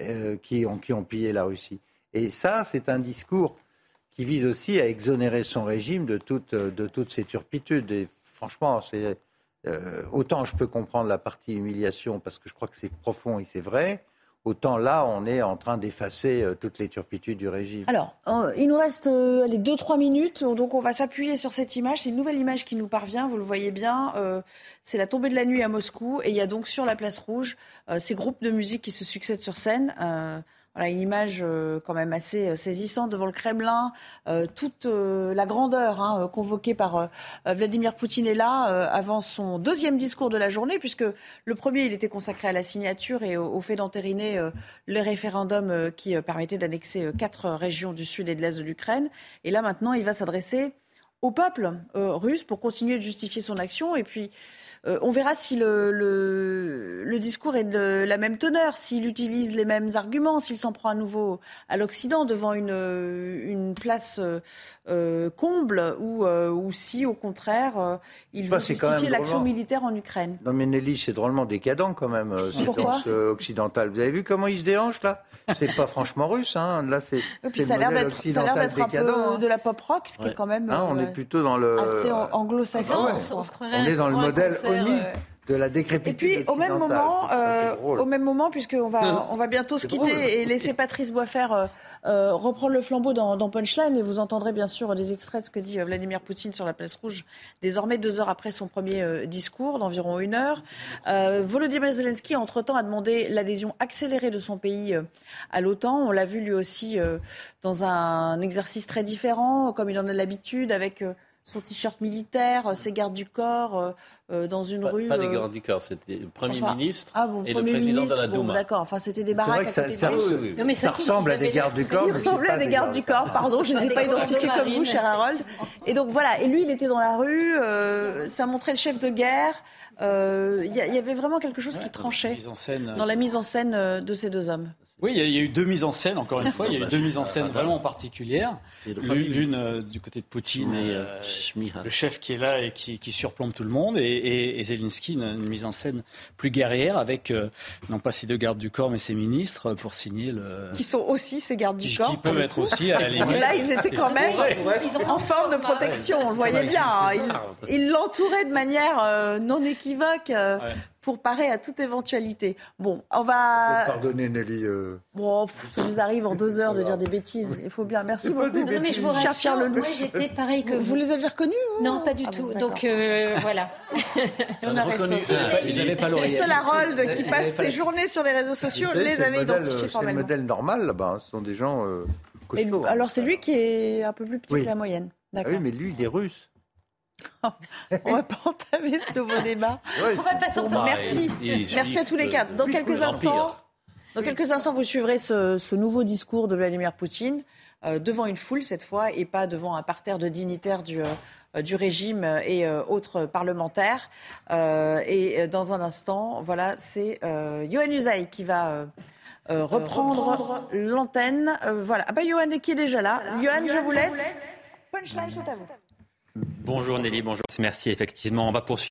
euh, qui, ont, pillé la Russie. Et ça, c'est un discours qui vise aussi à exonérer son régime de, toute, de toutes ces turpitudes. Et franchement, euh, autant je peux comprendre la partie humiliation parce que je crois que c'est profond et c'est vrai. Autant là, on est en train d'effacer euh, toutes les turpitudes du régime. Alors, euh, il nous reste euh, les 2-3 minutes, donc on va s'appuyer sur cette image. C'est une nouvelle image qui nous parvient, vous le voyez bien. c'est la tombée de la nuit à Moscou, et il y a donc sur la place rouge ces groupes de musique qui se succèdent sur scène. Voilà, une image quand même assez saisissante devant le Kremlin. toute la grandeur hein, convoquée par Vladimir Poutine est là avant son deuxième discours de la journée, puisque le premier, il était consacré à la signature et au, fait d'entériner les référendums qui permettaient d'annexer quatre régions du sud et de l'est de l'Ukraine. Et là, maintenant, il va s'adresser au peuple russe pour continuer de justifier son action et puis euh, on verra si le, le, discours est de la même teneur, s'il utilise les mêmes arguments, s'il s'en prend à nouveau à l'Occident devant une, une place euh, comble ou, euh, ou, si, au contraire, il veut justifier l'action militaire en Ukraine. Non mais Nelly, c'est drôlement décadent quand même, séquence occidentale. Vous avez vu comment il se déhanche là? C'est pas franchement russe, hein. là c'est ça a l'air d'être un peu hein. de la pop rock, ce qui est quand même hein, on est plutôt dans le... assez anglo-saxon. Ah on, est dans le modèle de la décrépitude. Et puis au même moment, euh, au même moment, puisqu'on va, <laughs> on va bientôt se quitter et laisser Patrice Boisfer euh, euh, reprendre le flambeau dans, dans, Punchline, et vous entendrez bien sûr des extraits de ce que dit Vladimir Poutine sur la place rouge, désormais deux heures après son premier discours d'environ une heure. Volodymyr Zelensky, entre-temps, a demandé l'adhésion accélérée de son pays à l'OTAN. On l'a vu lui aussi dans un exercice très différent, comme il en a l'habitude, avec son t-shirt militaire, ses gardes du corps, euh, dans une rue. Pas euh, gardes du corps, c'était le Premier ministre ah et le président de la Douma. D'accord, enfin c'était des baraques côté ça, ça, ressemble à des gardes du <laughs> corps. Il ressemblait à des gardes du corps, pardon, je ne les ai pas identifiés comme vous, cher Harold. Et donc voilà, et lui il était dans la rue, euh, ça montrait le chef de guerre. Il y, avait vraiment quelque chose qui tranchait dans la mise en scène de ces deux hommes. Oui, il y, a eu deux mises en scène, encore une fois. Il y a eu deux mises en scène vraiment particulières. L'une euh, du côté de Poutine et euh, le chef qui est là et qui, surplombe tout le monde. Et, Zelensky, une, mise en scène plus guerrière avec, euh, non pas ses deux gardes du corps, mais ses ministres pour signer le. Qui sont aussi ses gardes du corps. Qui peuvent être aussi, à la limite. Là, ils étaient quand même en forme de protection, on le voyait bien. Hein. Ils l'entouraient de manière non équivoque pour parer à toute éventualité. Bon, on va. Pardonnez Nelly. Euh. Bon, ça nous arrive en deux heures de dire des bêtises. Il faut bien. Merci beaucoup. Non, mais je vous rassure, moi j'étais pareil que vous. Vous les aviez reconnus Non, pas du ah tout. Donc euh, voilà. <laughs> on a l'oreille. Le seul Harold qui passe ses journées sur les réseaux sociaux les avait identifiés formellement. C'est le modèle normal là-bas. Ce sont des gens. Euh, costauds, hein. alors c'est lui qui est un peu plus petit que la moyenne. Ah oui, mais lui, il est russe. <laughs> On va pas entamer ce nouveau débat. On va pas sortir. Merci. Merci à tous les quatre. Dans quelques instants, dans quelques instants, vous suivrez ce, nouveau discours de Vladimir Poutine euh, devant une foule cette fois et pas devant un parterre de dignitaires du, euh, du régime et euh, autres parlementaires. et dans un instant, voilà, c'est Yohann Usaï qui va. reprendre, l'antenne. voilà. Ah bah Johan qui est déjà là. Johan, je vous laisse. Punchline, c'est à vous. Bonjour Nelly, bonjour. Merci. Effectivement, on va poursuivre.